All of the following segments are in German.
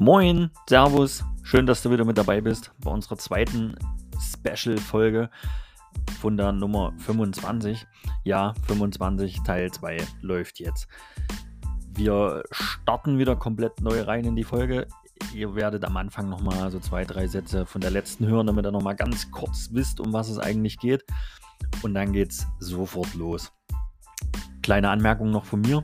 Moin, Servus, schön, dass du wieder mit dabei bist bei unserer zweiten Special-Folge von der Nummer 25. Ja, 25 Teil 2 läuft jetzt. Wir starten wieder komplett neu rein in die Folge. Ihr werdet am Anfang nochmal so zwei, drei Sätze von der letzten hören, damit ihr nochmal ganz kurz wisst, um was es eigentlich geht. Und dann geht's sofort los. Kleine Anmerkung noch von mir.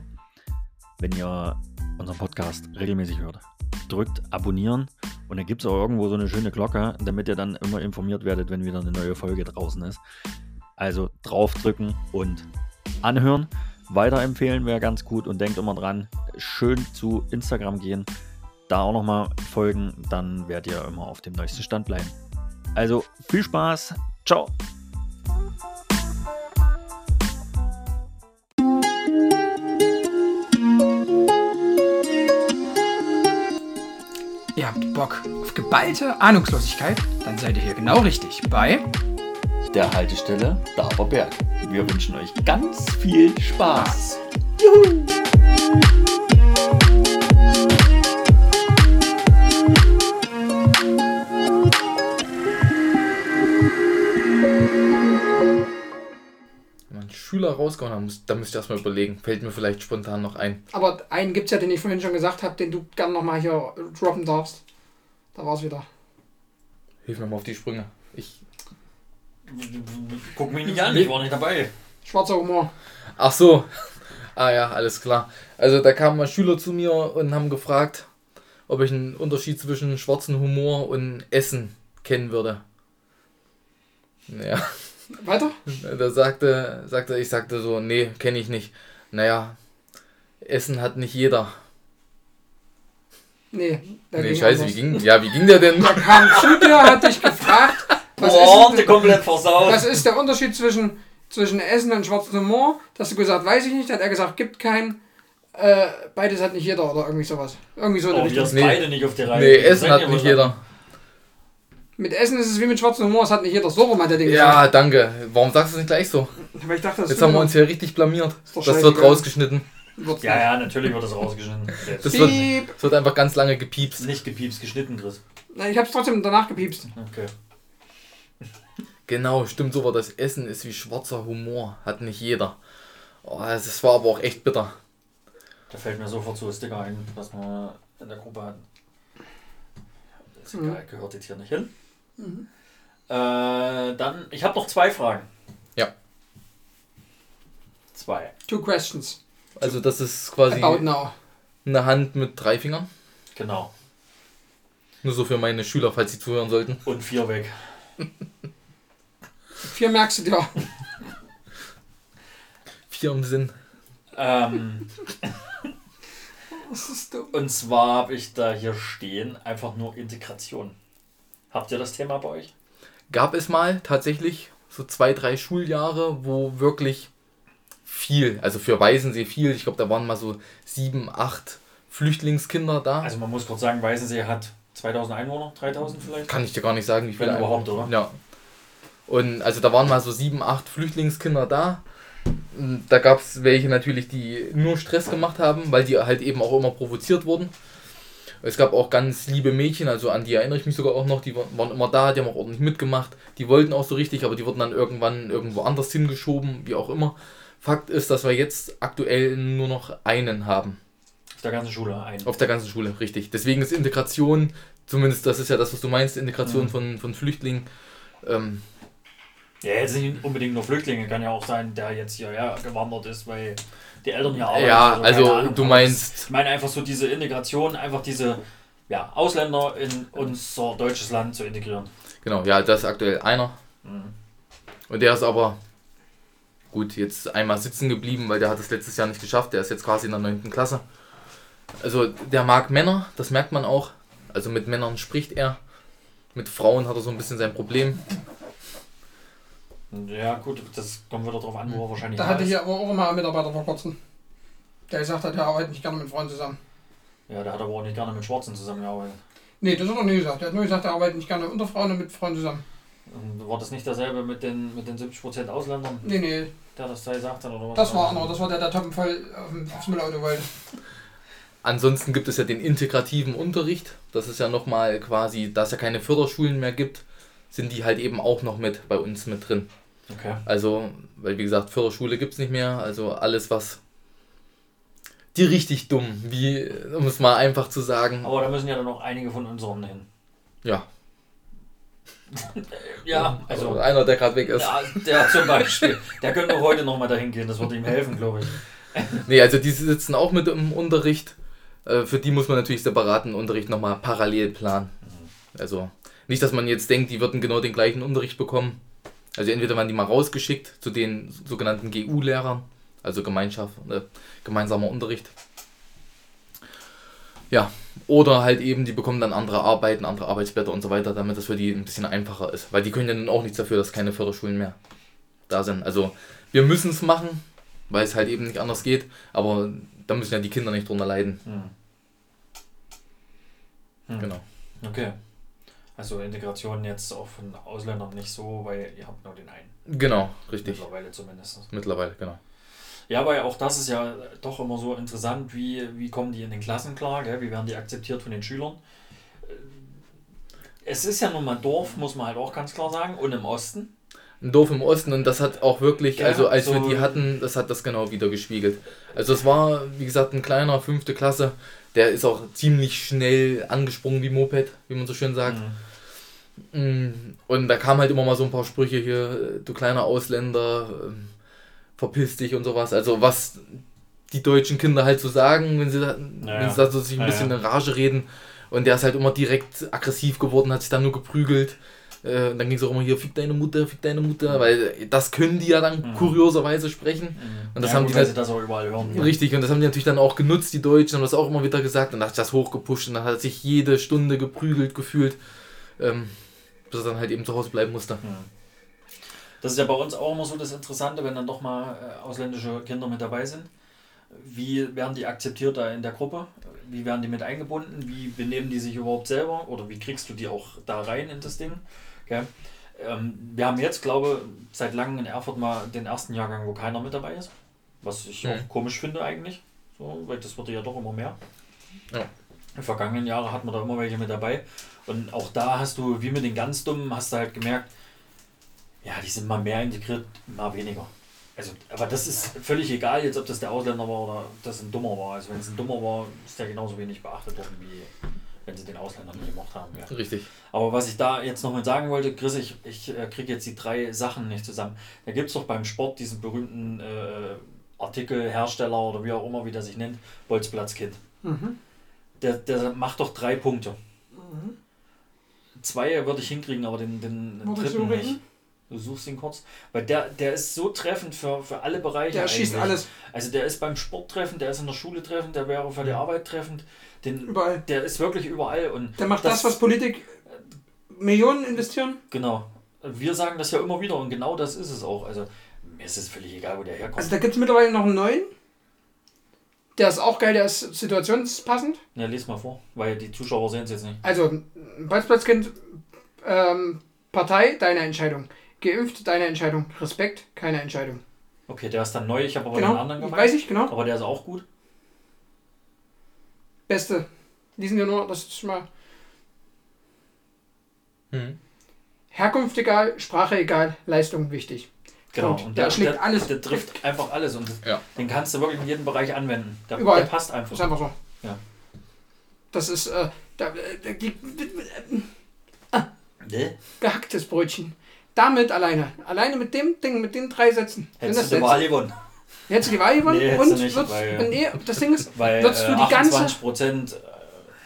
Wenn ihr unseren Podcast regelmäßig hört, drückt abonnieren und dann gibt es auch irgendwo so eine schöne Glocke, damit ihr dann immer informiert werdet, wenn wieder eine neue Folge draußen ist. Also draufdrücken und anhören. Weiterempfehlen wäre ganz gut und denkt immer dran, schön zu Instagram gehen, da auch nochmal folgen, dann werdet ihr immer auf dem neuesten Stand bleiben. Also viel Spaß, ciao! Ihr habt Bock auf geballte Ahnungslosigkeit? Dann seid ihr hier genau richtig bei der Haltestelle Daberberg. Wir wünschen euch ganz viel Spaß. Juhu! Schüler rausgehauen haben, muss- da müsst ihr erstmal überlegen. Fällt mir vielleicht spontan noch ein. Aber einen gibt's ja, den ich vorhin schon gesagt habe, den du gern nochmal hier droppen darfst. Da war's wieder. Hilf mir mal auf die Sprünge. Ich. Guck mich nicht an, ich war nicht dabei. Schwarzer Humor. Ach so. Ah ja, alles klar. Also da kamen mal Schüler zu mir und haben gefragt, ob ich einen Unterschied zwischen schwarzem Humor und Essen kennen würde. Ja, Weiter? da sagte, sagte ich sagte so, nee, kenne ich nicht. Naja, Essen hat nicht jeder. Nee. der Nee, ging scheiße, wie ging, ja, wie ging der denn? Der kam zu dir, hat dich gefragt, was, Boah, ist, der komplett versaut. was ist der Unterschied zwischen, zwischen Essen und schwarzem Humor? Da hast du gesagt, weiß ich nicht. Hat er gesagt, gibt keinen. Äh, beides hat nicht jeder oder irgendwie sowas. Irgendwie so Oh, wir Nee. beide nicht auf der Reihe. Nee, Essen hat nicht jeder. Mit Essen ist es wie mit schwarzem Humor, es hat nicht jeder. So rum hat der Ding Ja, danke. Warum sagst du es nicht gleich so? gesagt. Weil ich dachte, das Jetzt haben wir uns hier richtig blamiert. Das wird rausgeschnitten. Wird's Ja, ja, natürlich wird das rausgeschnitten. Das wird, das wird einfach ganz lange gepiepst. nicht gepiepst, geschnitten, Chris. Na, ich hab's trotzdem danach gepiepst. Okay. Genau, stimmt so war das. Essen ist wie schwarzer Humor. Hat nicht jeder. Oh, das war aber auch echt bitter. Da fällt mir sofort so ein Sticker ein, was wir in der Gruppe hatten. Ist Mhm. egal, gehört jetzt hier nicht hin. Äh, dann, ich habe noch zwei Fragen. Ja. Zwei. Two questions. Also das ist quasi About now. eine Hand mit drei Fingern. Genau. Nur so für meine Schüler, falls sie zuhören sollten. Und vier weg. Vier merkst du dir. Vier im Sinn. Ähm, Das ist dumm. und zwar habe ich da hier stehen, einfach nur Integration. Habt ihr das Thema bei euch? Gab es mal tatsächlich so zwei, drei Schuljahre, wo wirklich viel, also für Waisensee viel, ich glaube, da waren mal so sieben, acht Flüchtlingskinder da. Also man muss kurz sagen, Weißensee hat 2000 Einwohner, 3000 vielleicht. Kann ich dir gar nicht sagen, wie viele. Wenn überhaupt, oder? Ja. Und also da waren mal so sieben, acht Flüchtlingskinder da. Da gab es welche natürlich, die nur Stress gemacht haben, weil die halt eben auch immer provoziert wurden. Es gab auch ganz liebe Mädchen, also an die erinnere ich mich sogar auch noch, die wa- waren immer da, die haben auch ordentlich mitgemacht. Die wollten auch so richtig, aber die wurden dann irgendwann irgendwo anders hingeschoben, wie auch immer. Fakt ist, dass wir jetzt aktuell nur noch einen haben. Auf der ganzen Schule ein. Auf der ganzen Schule, richtig. Deswegen ist Integration, zumindest das ist ja das, was du meinst, Integration Mhm. von, von Flüchtlingen. Ähm, Ja, jetzt nicht unbedingt nur Flüchtlinge, kann ja auch sein, der jetzt hierher gewandert ist, weil die Eltern hier arbeiten. ja, also Ahnung, du meinst, Ich meine einfach so diese Integration, einfach diese ja, Ausländer in unser deutsches Land zu integrieren. genau, ja, das ist aktuell einer. Mhm. Und der ist aber, gut, jetzt einmal sitzen geblieben, weil der hat es letztes Jahr nicht geschafft. Der ist jetzt quasi in der 9. Klasse. Also der mag Männer, das merkt man auch. Also mit Männern spricht er. Mit Frauen hat er so ein bisschen sein Problem. Ja, gut, das kommt wieder drauf an, wo er wahrscheinlich Da hatte ich aber auch mal einen Mitarbeiter vor kurzem. Der gesagt hat, er arbeitet nicht gerne mit Freunden zusammen. Ja, der hat aber auch nicht gerne mit Schwarzen zusammengearbeitet. Nee, das hat er nie gesagt. Er hat nur gesagt, er arbeitet nicht gerne unter Frauen und mit Freunden zusammen. Und war das nicht dasselbe mit den, mit den 70% Ausländern, Nee, nee, der das da gesagt hat? Oder was das war anderer. Das war der, der Toppen voll auf dem- aufs Müllauto wollte. ansonsten gibt es ja den integrativen Unterricht. Das ist ja nochmal quasi, da es ja keine Förderschulen mehr gibt, sind die halt eben auch noch mit bei uns mit drin. Okay. Also, weil wie gesagt, Förderschule gibt es nicht mehr. Also alles, was die richtig dumm, wie, um es mal einfach zu sagen. Aber da müssen ja dann noch einige von unseren hin. Ja, Ja, also. einer, der gerade weg ist. Ja, der zum Beispiel. Der könnte auch heute nochmal dahin gehen, das würde ihm helfen, glaube ich. Nee, also die sitzen auch mit im Unterricht. Äh, Für die muss man natürlich separaten Unterricht nochmal parallel planen. Also nicht, dass man jetzt denkt, die würden genau den gleichen Unterricht bekommen. Also entweder werden die mal rausgeschickt zu den sogenannten GU-Lehrern, also Gemeinschaft, äh, gemeinsamer Unterricht. Ja, oder halt eben, die bekommen dann andere Arbeiten, andere Arbeitsblätter und so weiter, damit das für die ein bisschen einfacher ist. Weil die können ja dann auch nichts dafür, dass keine Förderschulen mehr da sind. Also wir müssen es machen, weil es halt eben nicht anders geht, aber da müssen ja die Kinder nicht drunter leiden. Hm. Hm. Genau. Okay. Also Integration jetzt auch von Ausländern nicht so, weil ihr habt nur den einen. Genau, richtig. Mittlerweile zumindest. Mittlerweile, genau. Ja, aber auch das ist ja doch immer so interessant, wie, wie kommen die in den Klassen klar, gell? wie werden die akzeptiert von den Schülern. Äh, Es ist ja nun mal ein Dorf, muss man halt auch ganz klar sagen, und im Osten. Ein Dorf im Osten und das hat auch wirklich, Ja, also als wir so- die hatten, das hat das genau wieder gespiegelt. Also es war, wie gesagt, ein kleiner, fünfte Klasse, der ist auch ziemlich schnell angesprungen wie Moped, wie man so schön sagt. Mhm. Mm, Und da kamen halt immer mal so ein paar Sprüche hier, äh, du kleiner Ausländer, ähm, verpiss dich und sowas. Also was die deutschen Kinder halt so sagen, wenn sie da, Ja, wenn sie da so sich ein bisschen in Rage reden. Und der ist halt immer direkt aggressiv geworden, hat sich dann nur geprügelt. Äh, und dann ging es auch immer hier, fick deine Mutter, fick deine Mutter, weil das können die ja dann Mhm. kurioserweise sprechen. Mhm. Und das ja, haben gut, die weil halt- das auch überall hören. Richtig, und das haben die natürlich dann auch genutzt, die Deutschen, haben das auch immer wieder gesagt. Und dann hat sich das hochgepusht und dann hat sich jede Stunde geprügelt gefühlt, ähm, bis er dann halt eben zu Hause bleiben musste. Mhm. Das ist ja bei uns auch immer so das Interessante, wenn dann doch mal äh, ausländische Kinder mit dabei sind. Wie werden die akzeptiert da in der Gruppe? Wie werden die mit eingebunden? Wie benehmen die sich überhaupt selber? Oder wie kriegst du die auch da rein in das Ding? Gell? Ähm, wir haben jetzt, glaube seit langem in Erfurt mal den ersten Jahrgang, wo keiner mit dabei ist. Was ich Mhm. auch komisch finde eigentlich. So, weil das wurde ja doch immer mehr. Ja. In vergangenen Jahren hatten wir da immer welche mit dabei. Und auch da hast du, wie mit den ganz Dummen, hast du halt gemerkt, ja, die sind mal mehr integriert, mal weniger. Also, aber das ist völlig egal, jetzt ob das der Ausländer war oder ob das ein Dummer war. Also wenn es ein Dummer war, ist der genauso wenig beachtet worden, wie wenn sie den Ausländer nicht gemacht haben. Ja. Richtig. Aber was ich da jetzt nochmal sagen wollte, Chris, ich, ich äh, kriege jetzt die drei Sachen nicht zusammen. Da gibt es doch beim Sport diesen berühmten äh, Artikelhersteller oder wie auch immer, wie der sich nennt, Bolzplatzkind. Mhm. Der, der macht doch drei Punkte. Zwei würde ich hinkriegen, aber den, den Wo dritten du nicht. reden? Du suchst ihn kurz. Weil der, der ist so treffend für, für alle Bereiche. Der schießt eigentlich. alles Also der ist beim Sport treffend, der ist in der Schule treffend, der wäre für die Arbeit treffend. Den, überall. der ist wirklich überall. Und Der macht das, was Politik Millionen investieren. Genau. Wir sagen das ja immer wieder und genau das ist es auch. Also mir ist es völlig egal, wo der herkommt. Also da gibt es mittlerweile noch einen neuen. Der ist auch geil, der ist situationspassend. ja, les mal vor, weil die Zuschauer sehen es jetzt nicht. Also, Bolzplatzkind, ähm, Partei, deine Entscheidung. Geimpft, deine Entscheidung. Respekt, keine Entscheidung. Okay, der ist dann neu, ich habe aber den Genau, anderen gemeint. weiß ich, genau. Aber der ist auch gut. Beste. Lesen wir nur, das ist schon mal. Mhm. Herkunft egal, Sprache egal, Leistung wichtig. Genau. Punkt. Der schlägt alles. Der trifft einfach alles und Ja. den kannst du wirklich in jedem Bereich anwenden. Der, Überall. der passt Ist einfach. einfach so. Ja. Das ist, äh, da, äh, Ne? gehacktes Brötchen. Damit alleine. Alleine mit dem Ding, mit den drei Sätzen. Hättest du Wahl gewonnen. Hättest du die Wahl gewonnen Nee, und du nicht, würdest, weil- nee, das Ding ist, Weil Würdest du äh, die ganze- 28 Prozent.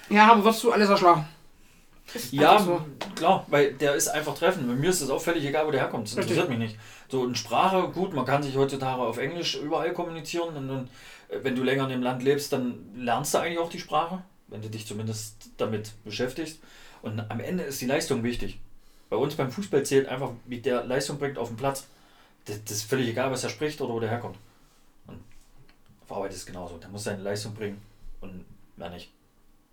ja, aber würdest du alles erschlagen. Ja, so. klar, weil der ist einfach treffend. Bei mir ist es auch völlig egal, wo der herkommt. Das Richtig. interessiert mich nicht. So in Sprache, gut, man kann sich heutzutage auf Englisch überall kommunizieren. Und, und äh, wenn du länger in dem Land lebst, dann lernst du eigentlich auch die Sprache, wenn du dich zumindest damit beschäftigst. Und am Ende ist die Leistung wichtig. Bei uns beim Fußball zählt einfach, wie der Leistung bringt auf dem Platz. Das, das ist völlig egal, was er spricht oder wo der herkommt. Arbeit ist es genauso. Der muss seine Leistung bringen und mehr nicht.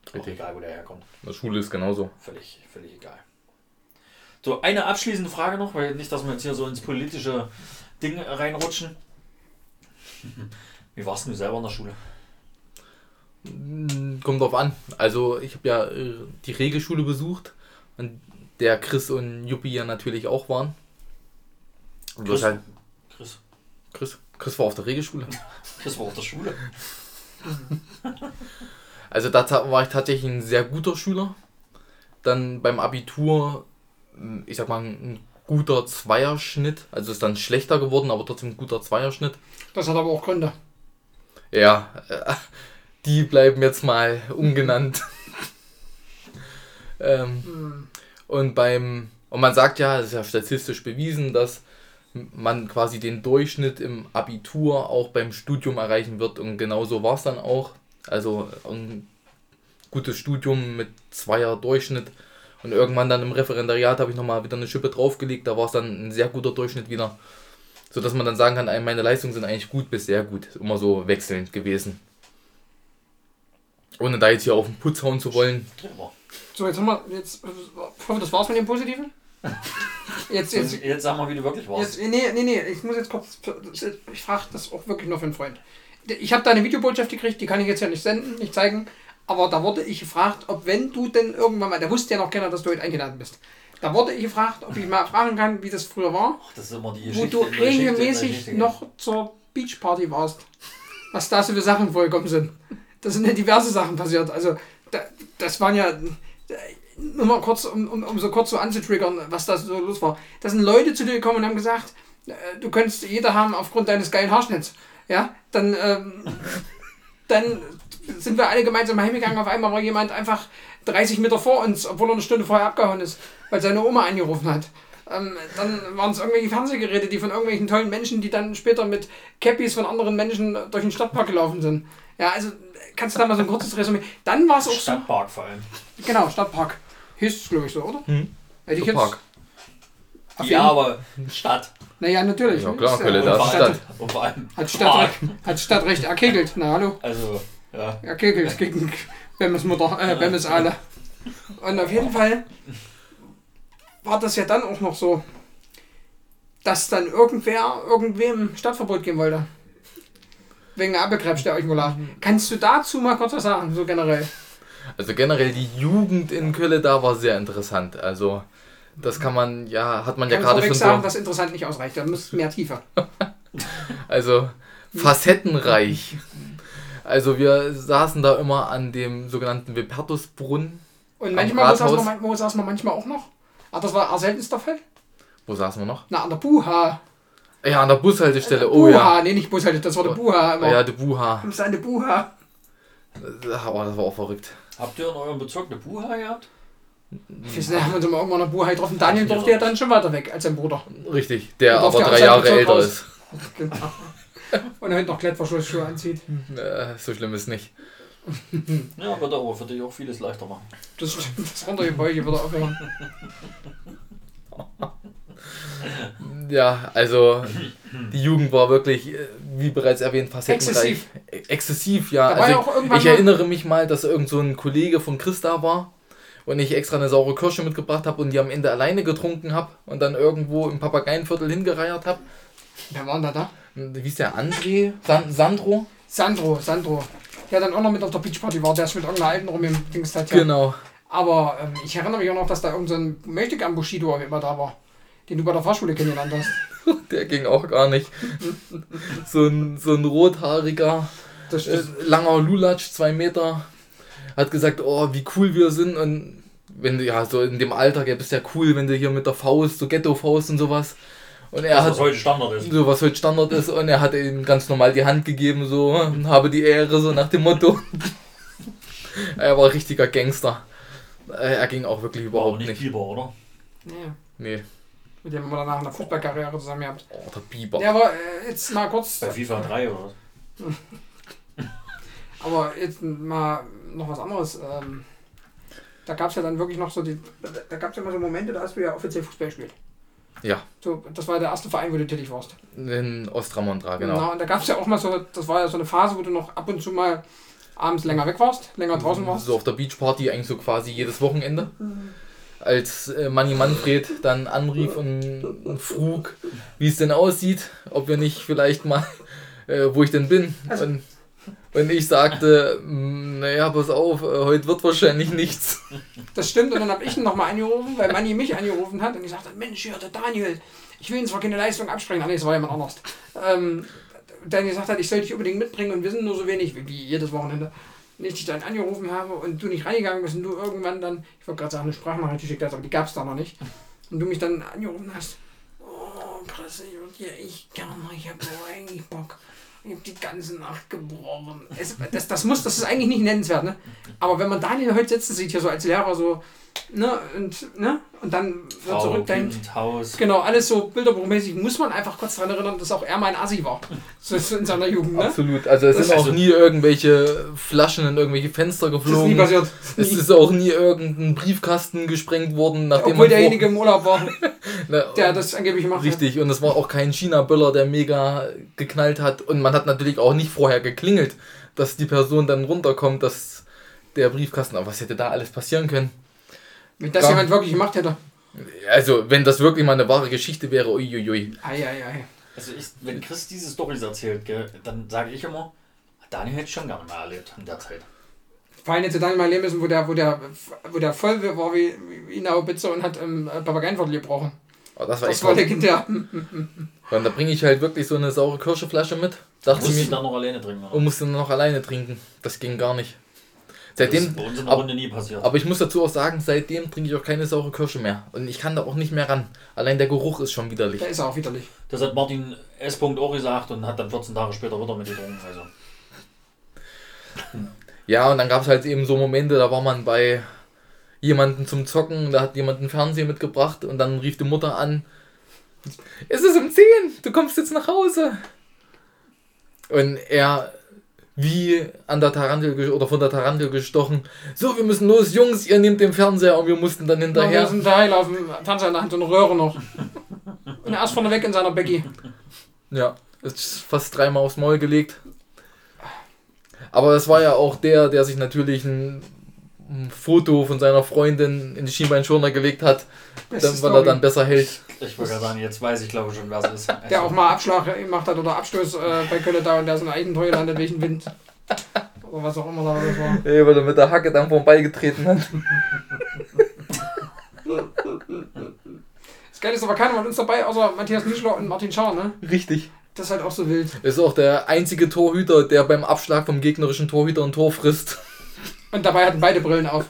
Auch Richtig. egal, wo der herkommt. In der Schule ist genauso. Völlig, völlig egal. So, eine abschließende Frage noch, weil nicht, dass wir jetzt hier so ins politische Ding reinrutschen. Wie warst du selber in der Schule? Mm, Kommt drauf an. Also ich habe ja äh, die Regelschule besucht, an der Chris und Juppie ja natürlich auch waren. Und Chris, halt, Chris, Chris, Chris war auf der Regelschule. Chris war auf der Schule. Also da war ich tatsächlich ein sehr guter Schüler. Dann beim Abitur, mm, ich sag mal, ein guter Zweierschnitt. Also ist dann schlechter geworden, aber trotzdem ein guter Zweierschnitt. Das hat aber auch Gründe. Ja, die bleiben jetzt mal ungenannt. ähm, Hm. und beim, und man sagt ja, es ist ja statistisch bewiesen, dass man quasi den Durchschnitt im Abitur auch beim Studium erreichen wird und genau so war es dann auch. Also ein gutes Studium mit zweier Durchschnitt und irgendwann dann im Referendariat habe ich nochmal wieder eine Schippe draufgelegt, da war es dann ein sehr guter Durchschnitt wieder. So dass man dann sagen kann, meine Leistungen sind eigentlich gut bis sehr gut. Immer so wechselnd gewesen. Ohne da jetzt hier auf den Putz hauen zu wollen. So, jetzt haben wir. Jetzt, hoffe, das war's mit dem Positiven. Jetzt, jetzt, Jetzt, sag mal, wie du wirklich warst. Jetzt, nee, nee, nee, ich muss jetzt kurz. Ich frage das auch wirklich nur für einen Freund. Ich habe da eine Videobotschaft gekriegt, die kann ich jetzt ja nicht senden, nicht zeigen. Aber da wurde ich gefragt, ob wenn du denn irgendwann mal, der wusste ja noch keiner, dass du heute eingeladen bist. Da wurde ich gefragt, ob ich mal fragen kann, wie das früher war, Ach, das ist immer die wo Geschichte. du in der regelmäßig noch zur Beachparty warst. Was da so für Sachen vorgekommen sind. Da sind ja diverse Sachen passiert. Also, da, das waren ja. Nur mal kurz, um, um, um so kurz so anzutriggern, was da so los war. Da sind Leute zu dir gekommen und haben gesagt, äh, du könntest jeder haben aufgrund deines geilen Haarschnitts. Ja, dann, ähm, dann sind wir alle gemeinsam heimgegangen. Auf einmal war jemand einfach 30 Meter vor uns, obwohl er eine Stunde vorher abgehauen ist, weil seine Oma angerufen hat. Ähm, dann waren es irgendwelche Fernsehgeräte, die von irgendwelchen tollen Menschen, die dann später mit Cappies von anderen Menschen durch den Stadtpark gelaufen sind. Ja, also kannst du da mal so ein kurzes Resümee. Dann war es auch so. Stadtpark vor allem. Genau, Stadtpark. Hieß es, glaube ich, so, oder? Hm. Hätte ich jetzt. Park. Auf Ja, jeden- aber Stadt. Naja, natürlich. Ja, ne? klar, Ist da ist Stadt. Und vor allem Hat Park. Stadtrecht, hat Stadtrecht erkegelt. Na hallo. Also, ja. Erkegelt gegen Bemmes Mutter, äh, Bemmes Aale. Und auf jeden Fall war das ja dann auch noch so, dass dann irgendwer irgendwem Stadtverbot geben wollte. Wegen der Appelkrebs, der euch mal lag. Kannst du dazu mal kurz was sagen, so generell? Also generell die Jugend in Köln da war sehr interessant. Also das kann man, ja, hat man ja Kannst gerade schon sagen, so, dass interessant nicht ausreicht. Da muss mehr tiefer. also facettenreich. Also wir saßen da immer an dem sogenannten Vipertusbrunnen. Und manchmal, wo saßen, wir, wo saßen wir manchmal auch noch? Ah, das war seltenster Fall? Wo saßen wir noch? Na, an der Buha. Ja, an der Bushaltestelle. Oh Buha, ja. nee, nicht Bushalte, das war der Buha immer. Ja, die Buha. Das ist eine Buha. Oh, das war auch verrückt. Habt ihr in eurem Bezirk eine Buha gehabt? Wir haben uns immer irgendwann an der Buha getroffen. Daniel durfte ja dann schon weiter weg als sein Bruder. Richtig, der aber drei Jahre Bezirk älter raus. ist. Genau. Und er heute noch Klettverschlussschuhe anzieht. Äh, so schlimm ist nicht. Ja, wird aber für dich auch vieles leichter machen. Das stimmt, das Runtergebeuge würde aufhören. Ja, also die Jugend war wirklich, äh, wie bereits erwähnt, facettenreich. Exzessiv. Exzessiv, ja. Also ja auch irgendwann ich mal- erinnere mich mal, dass irgend so ein Kollege von Chris da war und ich extra eine saure Kirsche mitgebracht habe und die am Ende alleine getrunken habe und dann irgendwo im Papageienviertel hingereiert habe. Wer war denn da da? Wie ist der André? San Sandro? Sandro, Sandro. Der dann auch noch mit auf der Beachparty war, der ist mit irgendeiner alten rum im Dings. Genau. Aber ähm, ich erinnere mich auch noch, dass da irgendein so ein Möchtegern Bushido immer da war. Den du bei der Fahrschule kennengelernt hast. Der ging auch gar nicht. So ein, so ein rothaariger, Das, äh, langer Lulatsch, zwei Meter, hat gesagt, oh, wie cool wir sind und wenn du, ja, so in dem Alter, gell, bist ja cool, wenn du hier mit der Faust, so Ghetto-Faust und sowas. Und er Das, hat was heute Standard ist. so was heute Standard ist und er hat ihm ganz normal die Hand gegeben, so, habe die Ehre, so nach dem Motto. er war ein richtiger Gangster. Äh, Er ging auch wirklich überhaupt aber nicht nicht. Biber, oder? nee, Nee, mit dem wir danach eine Fußballkarriere zusammen gehabt. oh, der Biber. Ja, aber äh, jetzt mal kurz. Bei FIFA 3 oder was? Aber jetzt mal noch was anderes. Ähm, da gab es ja dann wirklich noch so die. Da gab es ja immer so Momente, da hast du ja offiziell Fußball gespielt. Ja, So, das war der erste Verein, wo du tätig warst. in Ostramondra, genau. Na, und da gab es ja auch mal so, das war ja so eine Phase, wo du noch ab und zu mal abends länger weg warst, länger draußen warst. So auf der Beachparty eigentlich so quasi jedes Wochenende. Als äh, Manni Manfred dann anrief und, und frug, wie es denn aussieht, ob wir nicht vielleicht mal, äh, wo ich denn bin. Also- und Und ich sagte, "Mm, naja, pass auf, äh, heute wird wahrscheinlich nichts. Das stimmt, und dann habe ich ihn nochmal angerufen, weil Manni mich angerufen hat und ich sagte, Mensch, hier, der Daniel, ich will ihm zwar keine Leistung absprechen, ah nee, das war jemand anders. Ähm, dann gesagt hat, ich soll dich unbedingt mitbringen und wir sind nur so wenig, wie jedes Wochenende. Ich dich dann angerufen habe und du nicht reingegangen bist und du irgendwann dann, ich wollte gerade sagen, eine Sprachnachricht geschickt hast, aber die gab es da noch nicht. Und du mich dann angerufen hast, oh, Presse, ich würde dir echt gerne, ich habe eigentlich Bock. Ich habe die ganze Nacht gebrochen. Es, das, das, muss, das ist eigentlich nicht nennenswert, ne? Aber wenn man Daniel heute sitzen sieht, hier so als Lehrer, so, ne, und, ne, und dann wird Frau, zurückdenkt, Kind, Haus. genau, alles so bilderbuchmäßig, muss man einfach kurz daran erinnern, dass auch er mein Assi war. So ist in seiner Jugend, ne? Absolut. Also es Das sind ist auch also- nie irgendwelche Flaschen in irgendwelche Fenster Das ist nie geflogen. passiert. Es Nie. ist auch nie irgendein Briefkasten gesprengt worden, nachdem Obwohl derjenige im Urlaub war, der das angeblich gemacht hat. Richtig, und es war auch kein China-Böller, der mega geknallt hat. Und man hat natürlich auch nicht vorher geklingelt, dass die Person dann runterkommt, dass der Briefkasten. Aber was hätte da alles passieren können? Wenn das Gar- jemand wirklich gemacht hätte. Also, wenn das wirklich mal eine wahre Geschichte wäre, uiuiui. Eieiei. Also ich, wenn Chris diese Storys erzählt, gell, dann sage ich immer, Daniel hätte ich schon gerne mal erlebt in der Zeit. Vor allem hätte Daniel mal leben müssen, wo der, wo der, wo der voll war wie, wie eine Haubitze und hat ähm, Papageienviertel gebrochen. Aber das war Das echt war legendär. Und da bringe ich halt wirklich so eine saure Kirscheflasche mit. Dachte Musst mir, dann noch alleine trinken. Oder? und musste noch alleine trinken. Das ging gar nicht. Das ist Seitdem, bei uns in der ab- Runde nie passiert. aber ich muss dazu auch sagen, seitdem trinke ich auch keine saure Kirsche mehr. Und ich kann da auch nicht mehr ran. Allein der Geruch ist schon widerlich. Der ist auch widerlich. Das hat Martin S. auch gesagt und hat dann 14 Tage später wieder mit getrunken. Also. Ja, und dann gab es halt eben so Momente, da war man bei jemandem zum Zocken, da hat jemand einen Fernseher mitgebracht und dann rief die Mutter an, es ist um 10, du kommst jetzt nach Hause. Und er, wie an der Tarantel oder von der Tarantel gestochen, so, wir müssen los, Jungs, ihr nehmt den Fernseher und wir mussten dann Ja. Wir hinterher. sind da auf dem Fernseher in der Hand und eine Röhre noch. Und er ist vorne weg in seiner Becky. Ja, ist fast dreimal aufs Maul gelegt. Aber es war ja auch der, der sich natürlich ein, ein Foto von seiner Freundin in die Schienbeinschoner gelegt hat, dann, weil er dann besser hält. Ich wollte gerade sagen, jetzt weiß ich glaube schon, wer es ist. Der auch mal Abschlag gemacht hat oder Abstoß äh, bei Köln da und der ist in eigenen Tor gelandet wegen Wind. Oder was auch immer da das war. Ey, weil er mit der Hacke dann vorbeigetreten hat. Das Geile ist aber keiner von uns dabei, außer Matthias Nischler und Martin Schauer, ne? Richtig. Das ist halt auch so wild. Ist auch der einzige Torhüter, der beim Abschlag vom gegnerischen Torhüter ein Tor frisst. Und dabei hatten beide Brillen auf.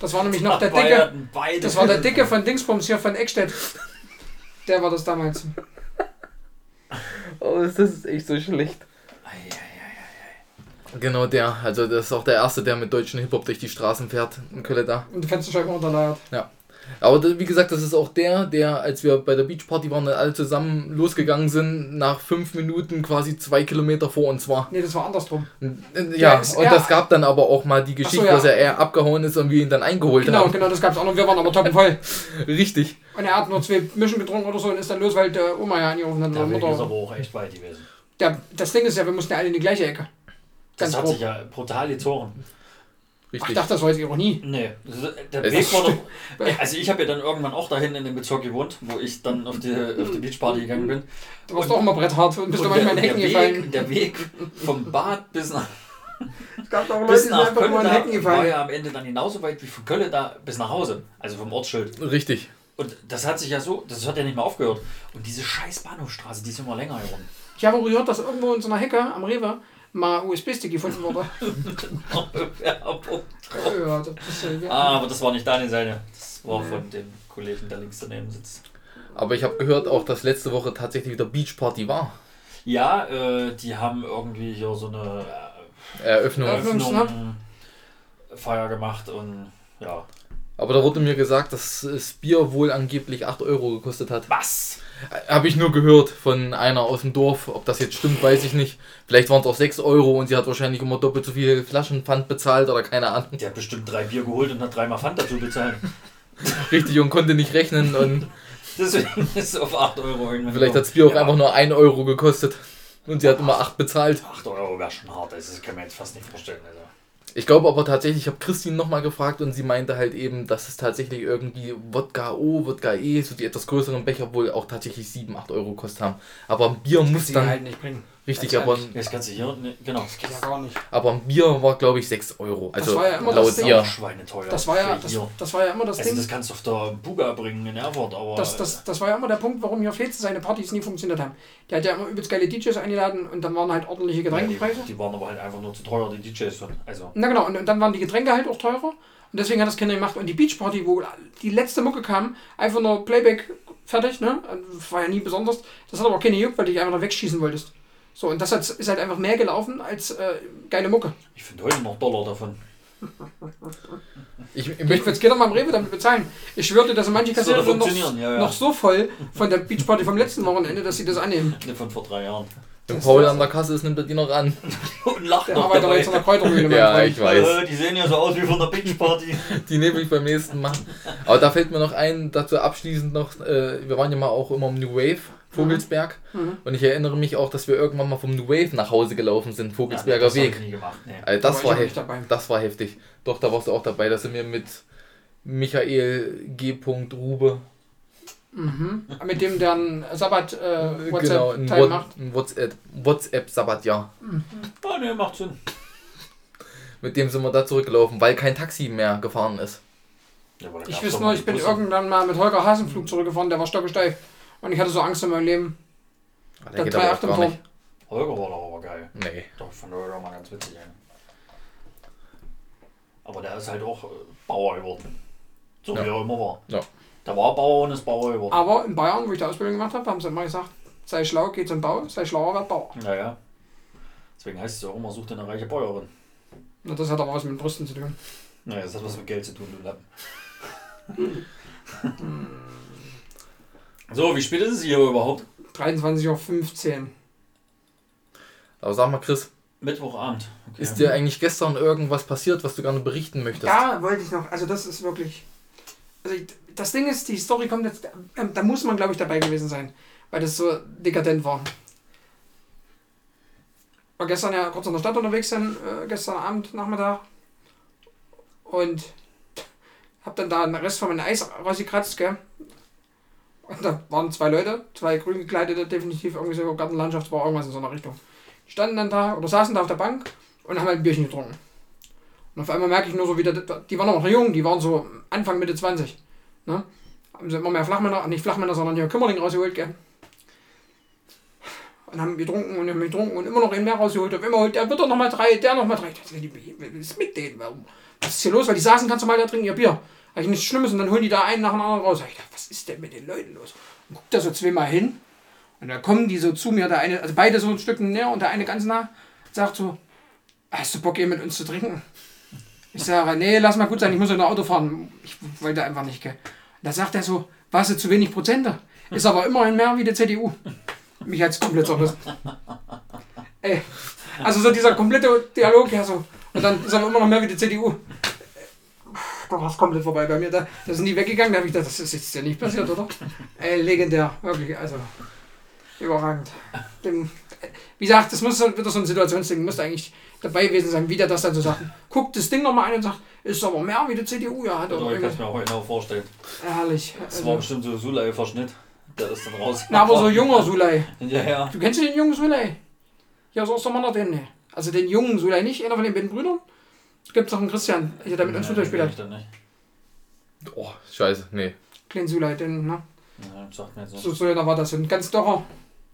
Das war nämlich noch der Dicke. Das war der Dicke von Dingsbums hier von Eckstedt. Der war das damals. Oh, das ist echt so schlecht. Genau der. Also das ist auch der Erste, der mit deutschen Hip-Hop durch die Straßen fährt in Köln da. Und die Fensterscheiben unterleiert. Aber das, wie gesagt, das ist auch der, der, als wir bei der Beachparty waren und alle zusammen losgegangen sind, nach fünf Minuten quasi zwei Kilometer vor uns war. Nee, das war andersrum. Ja, ist und das gab dann aber auch mal die Geschichte, ja. dass er eher abgehauen ist und wir ihn dann eingeholt Genau, haben. genau, das gab's auch noch. Wir waren aber toppenvoll. Richtig. Und er hat nur zwei Mischen getrunken oder so und ist dann los, weil der Oma ja angerufen hat. Der Weg ist aber auch echt weit gewesen. Der, das Ding ist ja, wir mussten ja alle in die gleiche Ecke. Das Ganz hat grob. sich ja brutal gezogen. Ach, ich Richtig. dachte, das war jetzt Ironie. Nee, das- der Es Weg war doch. Also ich habe ja dann irgendwann auch dahin in dem Bezirk gewohnt, wo ich dann auf die, auf die Beachparty gegangen bin. Du warst auch immer bretthart und bist Und manchmal in Hecken der, gefallen. Weg, der Weg vom Bad bis nach, Es gab doch bis nach Köln da war ja am Ende dann genauso weit wie von Köln da bis nach Hause. Also vom Ortsschild. Richtig. Und das hat sich ja so, das hat ja nicht mehr aufgehört. Und diese scheiß Bahnhofstraße, die ist immer länger geworden. Ich habe auch gehört, dass irgendwo in so einer Hecke am Rewe mal USB-Stick gefunden wurde. Ja, das ist, ja. ah, aber das war nicht deine Seite. Das war von dem Kollegen, der links daneben sitzt. Aber ich habe gehört auch, dass letzte Woche tatsächlich wieder Beachparty war. Ja, äh, die haben irgendwie hier so eine äh, Eröffnung. Eröffnung, Feier gemacht und ja. Aber da wurde mir gesagt, dass das Bier wohl angeblich 8 Euro gekostet hat. Was? Habe ich nur gehört von einer aus dem Dorf. Ob das jetzt stimmt, weiß ich nicht. Vielleicht waren es auch 6 Euro und sie hat wahrscheinlich immer doppelt so viel Flaschenpfand bezahlt oder keine Ahnung. Der hat bestimmt drei Bier geholt und hat dreimal Pfand dazu bezahlt. Richtig und konnte nicht rechnen und Deswegen ist es auf 8 Euro irgendwann. vielleicht hat das Bier auch einfach nur 1 Euro gekostet. Und sie hat immer 8 bezahlt. 8 Euro wäre schon hart, das kann man jetzt fast nicht vorstellen. Also. Ich glaube aber tatsächlich, ich habe Christine nochmal gefragt und sie meinte halt eben, dass es tatsächlich irgendwie Wodka O, Wodka E, so die etwas größeren Becher wohl auch tatsächlich 7, 8 Euro gekostet haben. Aber ein Bier muss dann, halt nicht bringen. Richtig, aber, ehrlich. Das kannst du hier, ne, genau. Das geht ja gar nicht. aber ein Bier war, glaube ich, 6 Euro. Also war ja immer laut das Ding. ihr. Schweineteuer. Das war ja, das, das war ja immer das Also Ding. das kannst du auf der Buga bringen in Erfurt, aber Das, das, das war ja immer der Punkt, warum hier Fetze seine Partys nie funktioniert haben. Der hat ja immer übelst geile DJs eingeladen und dann waren halt ordentliche ja, die, Getränkepreise. die waren aber halt einfach nur zu teuer, die DJs. Also Na genau, und, und dann waren die Getränke halt auch teurer. Und deswegen hat das keiner gemacht. Und die Beachparty, wo die letzte Mucke kam, einfach nur Playback fertig, ne? Das war ja nie besonders. Das hat aber auch keine Juck, weil du dich einfach noch wegschießen wolltest. So, und das hat, ist halt einfach mehr gelaufen als äh, geile Mucke. ich finde heute noch Dollar davon. Ich, ich möchte, jetzt doch mal im Rewe damit bezahlen. Ich schwöre dir, dass manche Kassierer sind noch, ja, ja. noch so voll von der Beachparty vom letzten Wochenende, dass sie das annehmen. Ne, Von vor drei Jahren. wenn Paul an der Kasse ist, nimmt er die noch an. Und lacht Der noch dabei. jetzt an der Kräutermühle, mein Ja, Freund. ich weiß. Äh, die sehen ja so aus wie von der Beachparty. Die nehme ich beim nächsten Mal. Aber da fällt mir noch ein, dazu abschließend noch, äh, wir waren ja mal auch immer im New Wave, Vogelsberg. Mhm. Und ich erinnere mich auch, dass wir irgendwann mal vom New Wave nach Hause gelaufen sind, Vogelsberger das hab Weg. Ich nie gemacht. Nee. Also Da das war dabei. Das war heftig. Doch, da warst du auch dabei. Da sind wir mit Michael G. Rube Mhm. Mit dem der einen Sabbat äh, genau, WhatsApp ein, Teil What, macht. ein WhatsApp, WhatsApp Sabbatjahr. Oh, ne, macht Sinn. Mit dem sind wir da zurückgelaufen, weil kein Taxi mehr gefahren ist. Ja, Ich weiß nur, ich bin irgendwann mal mit Holger Hasenflug zurückgefahren, der war stockesteif. Und ich hatte so Angst in meinem Leben. Ah, Der geht aber 3,8 auch im nicht. Holger war doch aber geil. Nee. Doch, von Holger mal ganz witzig. Ey. Aber der ist halt auch äh, Bauer geworden. So Ja. wie er immer war. Ja. Der war Bauer und ist Bauer geworden. Aber in Bayern, wo ich die Ausbildung gemacht habe, haben sie immer gesagt, sei schlau, geh zum Bau, sei schlauer, werd Bauer. Naja. Deswegen heißt es ja auch immer, such dir eine reiche Bäuerin. Na, das hat aber was mit den Brüsten zu tun. Naja, das hat was mit Geld zu tun, du Lappen. so, wie spät ist es hier überhaupt? 23.15 Uhr. Aber sag mal, Chris, Mittwochabend. Okay. ist dir eigentlich gestern irgendwas passiert, was du gerne berichten möchtest? Ja, wollte ich noch. Also das ist wirklich. Also ich, das Ding ist, die Story kommt jetzt. ähm, Da muss man, glaube ich, dabei gewesen sein, weil das so dekadent war. War gestern ja kurz in der Stadt unterwegs sein, äh, gestern Abend, Nachmittag. Und hab dann da den Rest von meinem Eis rausgekratzt, gell. Und da waren zwei Leute, zwei grün gekleidete, definitiv irgendwie so Gartenlandschaftsbau, irgendwas in so einer Richtung. Die standen dann da oder saßen da auf der Bank und haben halt ein Bierchen getrunken. Und auf einmal merke ich nur so wieder, die waren noch jung, die waren so Anfang, Mitte 20. Ne? Haben sie immer mehr Flachmänner, nicht Flachmänner, sondern hier Kümmerling rausgeholt, gell? Und haben getrunken und haben getrunken und immer noch einen mehr rausgeholt. Auf immer holt der wird doch nochmal drei, der nochmal drei. Was ist mit denen? Warum? Was ist hier los? Weil die saßen ganz normal da trinken ihr Bier. Eigentlich nichts Schlimmes und dann holen die da einen nach dem anderen raus. Ich dachte, was ist denn mit den Leuten los? Und guckt da so zweimal hin und da kommen die so zu mir, der eine, also beide so ein Stück näher und der eine ganz nah, sagt so, hast du Bock, hier mit uns zu trinken? Ich sage, nee, lass mal gut sein, ich muss ja noch Auto fahren. Ich wollte einfach nicht, gell. Da sagt er so, warst du zu wenig Prozente? Ist aber immerhin mehr wie die CDU. Mich hat's komplett zerrissen. Ey, also so dieser komplette Dialog, ja so. Und dann ist aber immer noch mehr wie die CDU. Da war es komplett vorbei bei mir. Da, da sind die weggegangen, da habe ich gedacht, das ist jetzt ja nicht passiert, oder? Ey, legendär, wirklich, also überragend. Dem, wie gesagt, das muss wieder so ein Situationsding, musste eigentlich dabei gewesen sein, wie der das dann so sagt. Guckt das Ding nochmal an und sagt, ist aber mehr wie die CDU, ja, hat Ja, oder ich kann es mir auch genau vorstellen. Herrlich. Das war Also, bestimmt so Sulei-Verschnitt. Der ist dann raus. na, aber so junger Sulei. Ja, ja. Du kennst den jungen Sulei? Ja, so ist mal noch den, ne. Also den jungen Sulei nicht, einer von den beiden Brüdern. Gibt noch einen Christian, der mit uns Fußball gespielt Nee, hat. dann nicht. Oh, scheiße, nee. Kleinen Sulei, den, ne? Ja, sagt mir jetzt nicht. So, so einer war das. Und ganz docher.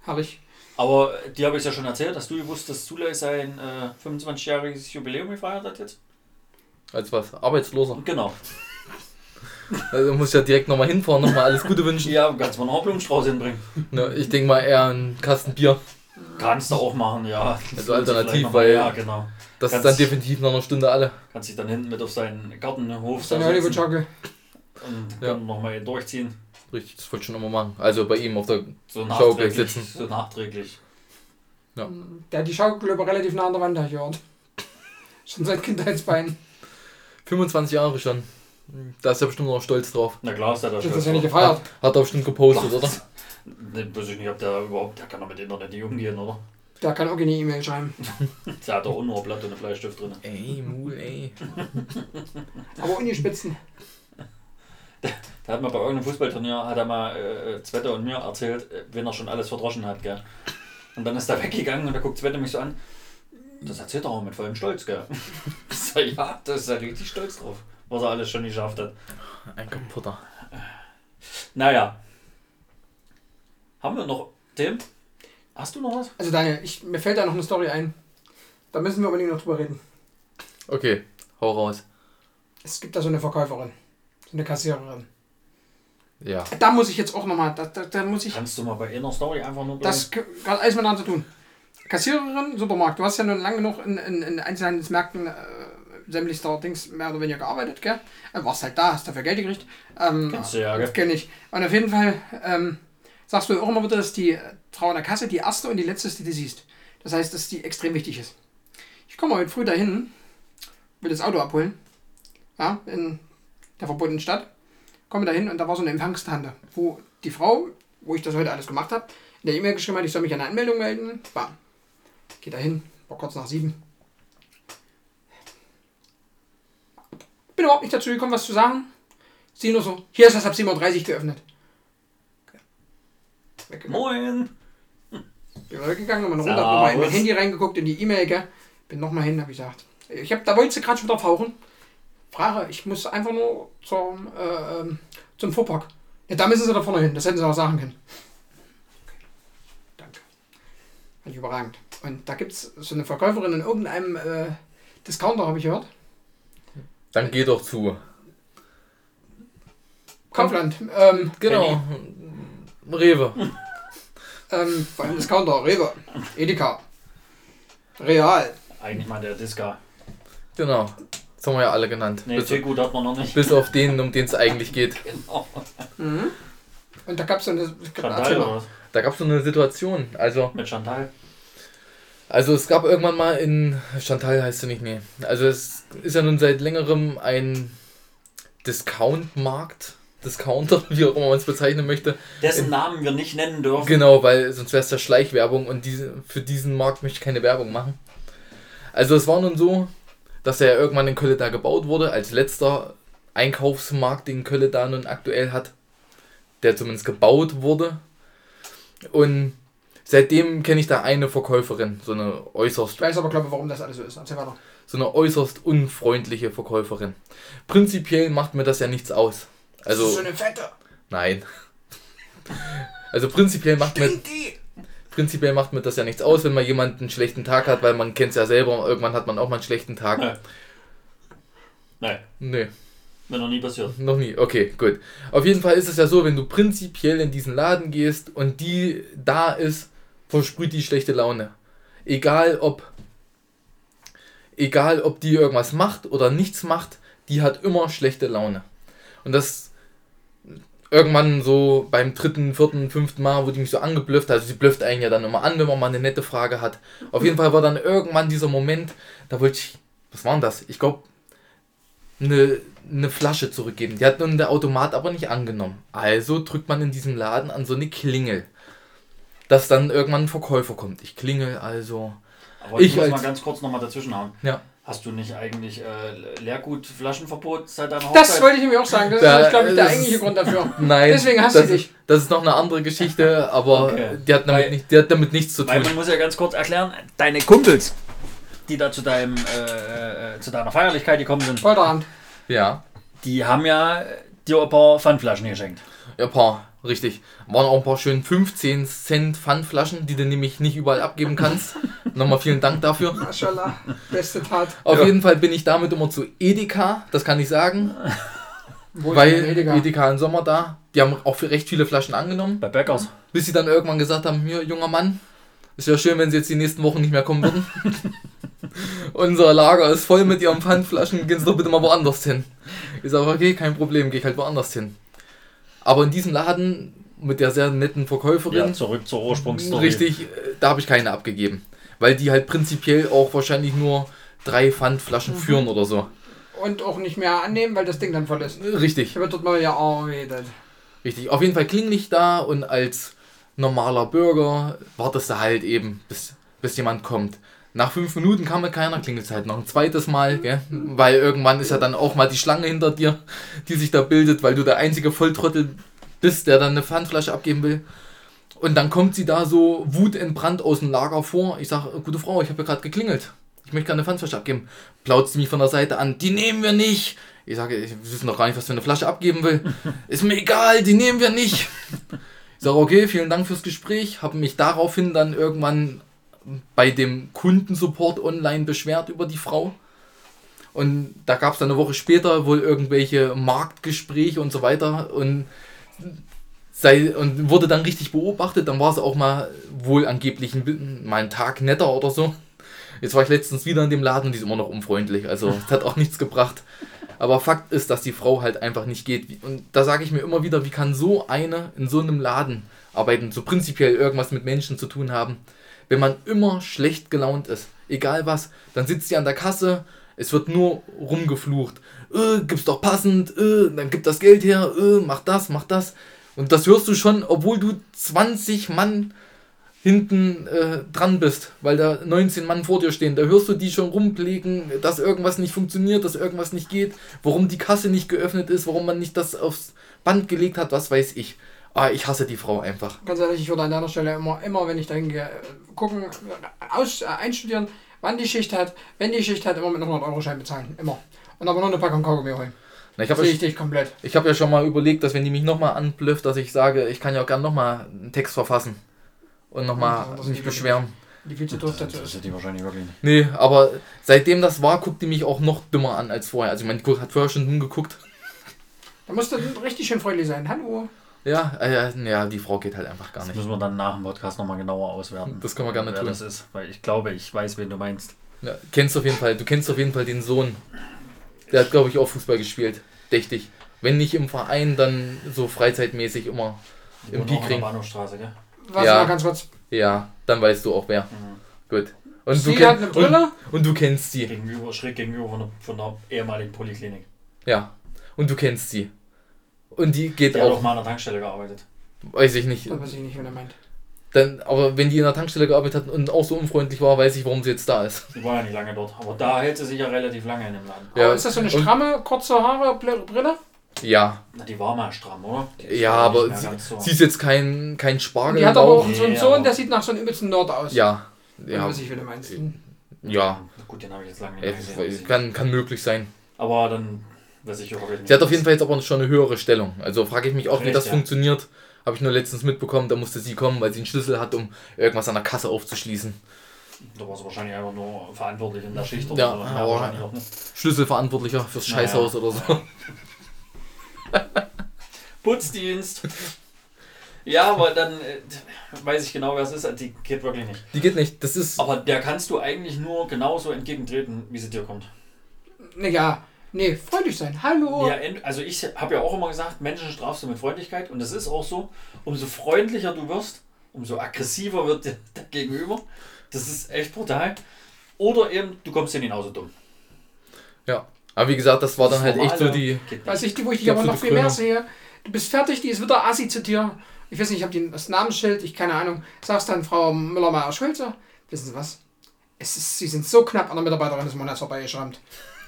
Herrlich. Aber dir habe ich ja schon erzählt, dass du gewusst, dass Sulei sein äh, 25-jähriges Jubiläum gefeiert hat jetzt? Als was? Arbeitsloser. Genau. Also muss ich ja direkt nochmal hinfahren, nochmal alles Gute wünschen. Ja, kannst mal noch einen Blumenstrauß hinbringen. Ne, ich denke mal eher einen Kasten Bier. Kannst du auch machen, ja. Also alternativ, mal- weil- Ja, genau. Das ist dann definitiv nach einer Stunde alle. Kannst dich dann hinten mit auf seinen Gartenhof setzen Hollywood-Schaukel. und Ja. nochmal durchziehen. Richtig, das wollte ich schon immer machen. Also bei ihm auf der. So Schaukel sitzen. So nachträglich. Der hat die Schaukel aber relativ nah an der Wand, habe ich gehört. Schon seit Kindheitsbeinen. 25 Jahre schon. Da ist er bestimmt noch stolz drauf. Na klar ist er da Das stolz ist ja nicht gefeiert. Hat er bestimmt gepostet, oder? Ne, weiß ich nicht, ob der überhaupt, der kann doch mit Internet nicht umgehen, oder? Der kann auch keine E-Mail schreiben. Der hat doch auch nur ein Blatt und einen Bleistift drin. Ey, Mul, ey. Aber ohne Spitzen. Der hat mal bei irgendeinem Fußballturnier, hat er mal äh, Zwette und mir erzählt, äh, wen er schon alles verdroschen hat, gell? Und dann ist er weggegangen und da guckt Svette mich so an. Das erzählt er auch mit vollem Stolz, gell? Ich sag, ja, da ist er richtig stolz drauf, was er alles schon geschafft hat. Ein kaputter. Naja. Haben wir noch Tim? Hast du noch was? Also Daniel, ich, mir fällt da noch eine Story ein. Da müssen wir unbedingt noch drüber reden. Okay, hau raus. Es gibt da so eine Verkäuferin. So eine Kassiererin. Ja. Da muss ich jetzt auch nochmal, da, da, da muss ich Kannst du mal bei einer Story einfach nur Das bleiben? hat alles miteinander zu tun. Kassiererin, Supermarkt. Du hast ja nun lange genug in, in, in Einzelhandelsmärkten äh, sämtlichster Dings mehr oder weniger gearbeitet, gell? Äh, warst halt da, hast dafür Geld gekriegt. Ähm, Kennst du ja, gell? Kenn ich. Und auf jeden Fall ähm, sagst du auch immer wieder, dass die äh, Frau an der Kasse die erste und die letzte ist, die du siehst. Das heißt, dass die extrem wichtig ist. Ich komme heute früh dahin, will das Auto abholen. Ja, in der verbotenen Stadt. Komme dahin und da war so eine Empfangstante, wo die Frau, wo ich das heute alles gemacht habe, in der E-Mail geschrieben hat, ich soll mich an eine Anmeldung melden. Bam. Geh dahin, war kurz nach sieben. Bin überhaupt nicht dazu gekommen, was zu sagen. Sie nur so, hier ist das ab 7.30 Uhr geöffnet. Okay. Weggegangen. Moin! Bin weggegangen, nochmal Runde, hab nochmal in mein. Handy reingeguckt, in die E-Mail, gell. Bin nochmal hin, hab ich gesagt. Ich hab, da wollte sie gerade schon wieder fauchen. Frage, ich muss einfach nur zum, äh, ähm, zum Fuhrpark. Ja, da müssen sie da vorne hin, das hätten sie auch sagen können. Okay. Danke. Fand ich überragend. Und da gibt es so eine Verkäuferin in irgendeinem äh, Discounter, habe ich gehört. Dann geh doch zu. Kaufland. Ähm, Genau. Rewe. ähm, beim Discounter, Rewe, Edeka, Real. Eigentlich mal der Diska. Genau. Das haben wir ja alle genannt. Nee, bis, Tegut hat man noch nicht. bis auf den, um den es eigentlich geht. Genau. Und da gab es so eine. Chantal oder was? Da gab es so eine Situation. Also, Mit Chantal? also es gab irgendwann mal in Chantal heißt sie nicht, nee. Also es ist ja nun seit längerem ein Discount-Markt, Discounter, wie auch immer man es bezeichnen möchte. Dessen Namen wir nicht nennen dürfen. Genau, weil sonst wäre es ja Schleichwerbung und diese, für diesen Markt möchte ich keine Werbung machen. Also es war nun so, dass er irgendwann in Köln da gebaut wurde, als letzter Einkaufsmarkt, den Köln da nun aktuell hat, der zumindest gebaut wurde. Und seitdem kenne ich da eine Verkäuferin, so eine äußerst Ich weiß aber, glaube ich, warum das alles so ist. Erzähl weiter. so eine äußerst unfreundliche Verkäuferin. Prinzipiell macht mir das ja nichts aus. Das ist so Also, eine Fette. nein. Also prinzipiell macht mir, Die. prinzipiell macht mir das ja nichts aus, wenn mal jemand einen schlechten Tag hat, weil man kennt es ja selber, irgendwann hat man auch mal einen schlechten Tag. Ja. Nein, Nee, mir noch nie passiert. noch nie. Okay, gut. Auf jeden Fall ist es ja so, wenn du prinzipiell in diesen Laden gehst und die da ist, versprüht die schlechte Laune. Egal ob egal ob die irgendwas macht oder nichts macht, die hat immer schlechte Laune. Und das irgendwann so beim dritten, vierten, fünften Mal wurde mich so angeblüfft. Also sie blüfft einen ja dann immer an, wenn man mal eine nette Frage hat. Auf jeden Fall war dann irgendwann dieser Moment, da wollte ich, was war denn das? Ich glaube, eine, eine Flasche zurückgeben. Die hat nun der Automat aber nicht angenommen. Also drückt man in diesem Laden an so eine Klingel. Dass dann irgendwann ein Verkäufer kommt. Ich klingel also. Aber ich, Ich muss als- mal ganz kurz nochmal dazwischen haben. Ja. Hast du nicht eigentlich äh, Leergut-Flaschenverbot seit deiner Das Hochzeit? wollte ich mir auch sagen. Das Da, ist, glaube ich, der das ist- eigentliche Grund dafür. Nein. Deswegen das, sie dich. Das ist noch eine andere Geschichte, aber Okay. die, hat damit Weil- nicht, die hat damit nichts zu Weil tun. man muss ja ganz kurz erklären, deine Kumpels, die da zu deinem äh, äh, zu deiner Feierlichkeit gekommen sind, Vorderhand. Ja. die haben ja dir ein paar Pfandflaschen geschenkt. Ja, ein paar, richtig. Waren auch ein paar schön 15 Cent Pfandflaschen, die du nämlich nicht überall abgeben kannst. Nochmal vielen Dank dafür. Maschallah. Beste Tat. Auf Ja. jeden Fall bin ich damit immer zu Edeka, das kann ich sagen. Wo weil Edeka. Edeka? im Sommer da, die haben auch für recht viele Flaschen angenommen. Bei Bäckers. Bis sie dann irgendwann gesagt haben, hier, junger Mann, ist ja schön, wenn sie jetzt die nächsten Wochen nicht mehr kommen würden. Unser Lager ist voll mit ihren Pfandflaschen, gehen Sie doch bitte mal woanders hin. Ich sage, okay, kein Problem, gehe ich halt woanders hin. Aber in diesem Laden mit der sehr netten Verkäuferin, Ja, zurück zur Ursprungsstory. richtig, äh, da habe ich keine abgegeben. Weil die halt prinzipiell auch wahrscheinlich nur drei Pfandflaschen Mhm. führen oder so. Und auch nicht mehr annehmen, weil das Ding dann voll ist. Richtig. Da wird dort mal ja arbeitet. Richtig, auf jeden Fall klingel ich da und als normaler Bürger wartest du halt eben, bis, bis jemand kommt. Nach fünf Minuten kam mir keiner, klingelt halt noch ein zweites Mal, gell? weil irgendwann ist ja dann auch mal die Schlange hinter dir, die sich da bildet, weil du der einzige Volltrottel bist, der dann eine Pfandflasche abgeben will. Und dann kommt sie da so wutentbrannt aus dem Lager vor. Ich sage, gute Frau, ich habe ja gerade geklingelt. Ich möchte gerne eine Pfandflasche abgeben. Plaut sie mich von der Seite an. Die nehmen wir nicht. Ich sage, ich wissen doch gar nicht, was für eine Flasche abgeben will. Ist mir egal, die nehmen wir nicht. Ich sage, okay, vielen Dank fürs Gespräch. Habe mich daraufhin dann irgendwann bei dem Kundensupport online beschwert über die Frau. Und da gab es dann eine Woche später wohl irgendwelche Marktgespräche und so weiter. Und sei, und wurde dann richtig beobachtet. Dann war sie auch mal wohl angeblich mal einen Tag netter oder so. Jetzt war ich letztens wieder in dem Laden und die ist immer noch unfreundlich. Also es hat auch nichts gebracht. Aber Fakt ist, dass die Frau halt einfach nicht geht. Und da sage ich mir immer wieder, wie kann so eine in so einem Laden arbeiten, so prinzipiell irgendwas mit Menschen zu tun haben, wenn man immer schlecht gelaunt ist. Egal was, dann sitzt sie an der Kasse, es wird nur rumgeflucht. Äh, gib's doch passend, äh, dann gib das Geld her, äh, mach das, mach das. Und das hörst du schon, obwohl du 20 Mann hinten äh, dran bist, weil da 19 Mann vor dir stehen. Da hörst du die schon rumplegen, dass irgendwas nicht funktioniert, dass irgendwas nicht geht, warum die Kasse nicht geöffnet ist, warum man nicht das aufs Band gelegt hat, was weiß ich. Ah, ich hasse die Frau einfach. Ganz ehrlich, ich würde an deiner Stelle immer, immer wenn ich dahin gehe, äh, gucken, aus, äh, einstudieren, wann die Schicht hat. Wenn die Schicht hat, immer mit 100-Euro-Schein bezahlen. Immer. Und aber noch eine Packung Kaugummi holen. Na, ich habe Sehe ja, ich dich komplett. ich hab ja schon mal überlegt, dass wenn die mich nochmal anblüfft, dass ich sage, ich kann ja auch gern nochmal einen Text verfassen und nochmal Ja, mich beschweren. Die viel zu doof Das dazu ist. die wahrscheinlich wirklich nicht. Nee, aber seitdem das war, guckt die mich auch noch dümmer an als vorher. Also ich meine, die hat vorher schon dumm geguckt. Da musst du richtig schön freundlich sein. Hallo. Ja, äh, ja, die Frau geht halt einfach gar Das nicht. müssen wir dann nach dem Podcast nochmal genauer auswerten. Das können wir gerne wer tun. das ist, weil ich glaube, ich weiß, wen du meinst. Ja, kennst auf jeden Fall, du kennst auf jeden Fall den Sohn. Der hat, glaube ich, auch Fußball gespielt. Dächtig. Wenn nicht im Verein, dann so freizeitmäßig immer im an der Piekring. Bahnhofstraße, gell? Warte Ja. mal ganz kurz. Ja, dann weißt du auch wer. Mhm. Gut. Und Sie du, kenn- hat eine Brille. und, und du kennst sie. Gegenüber, schräg gegenüber von der, von der ehemaligen Poliklinik. Ja. Und du kennst sie. Und die geht Die hat auch, auch mal an der Tankstelle gearbeitet. weiß ich nicht. Weiß ich nicht, wen er meint. Dann, aber wenn die in der Tankstelle gearbeitet hat und auch so unfreundlich war, weiß ich, warum sie jetzt da ist. Die war ja nicht lange dort. Aber da hält sie sich ja relativ lange in dem Laden. Ja, Aber ist das so eine stramme, kurze Haare, Brille? Ja. Na, die war mal stramm, oder? Ja, aber sie, so. sie ist jetzt kein, kein Spargel. die hat aber auch Nee, so einen Sohn, der sieht nach so einem übelsten Nord aus. Ja. Ja. Ja. Weiß ich, wen du meinst. Ja. Gut, den habe ich jetzt lange nicht mehr gesehen. Kann, kann möglich sein. Aber dann weiß ich auch Sie hat auf jeden Fall jetzt aber schon eine höhere Stellung. Also frage ich mich auch, wie das ja? funktioniert. Habe ich nur letztens mitbekommen, da musste sie kommen, weil sie einen Schlüssel hat, um irgendwas an der Kasse aufzuschließen. Da war sie wahrscheinlich einfach nur verantwortlich in der Schicht Ja, oder so. aber- wahrscheinlich auch, ne? Schlüsselverantwortlicher fürs Naja. Scheißhaus oder so. Putzdienst. Ja, aber dann äh, weiß ich genau, wer es ist. Die geht wirklich nicht. Die geht nicht. Das ist. Aber der kannst du eigentlich nur genauso entgegentreten, wie sie dir kommt. Ne, ja. Nee, freundlich sein. Hallo. Ja, also ich habe ja auch immer gesagt, Menschen strafst du mit Freundlichkeit und das ist auch so. Umso freundlicher du wirst, umso aggressiver wird der, der Gegenüber. Das ist echt brutal. Oder eben, du kommst dir genauso dumm. Ja. Aber wie gesagt, das war dann Das halt echt so die. Weiß ich, wo ich dich Die aber noch viel mehr sehe. Du bist fertig, die ist wieder assi zu dir. Ich weiß nicht, ich habe die- das Namensschild, ich keine Ahnung. Sagst dann Frau Müller-Meyer-Schulze, wissen Sie was? Es ist, Sie sind so knapp an der Mitarbeiterin des Monats vorbeigeschrammt.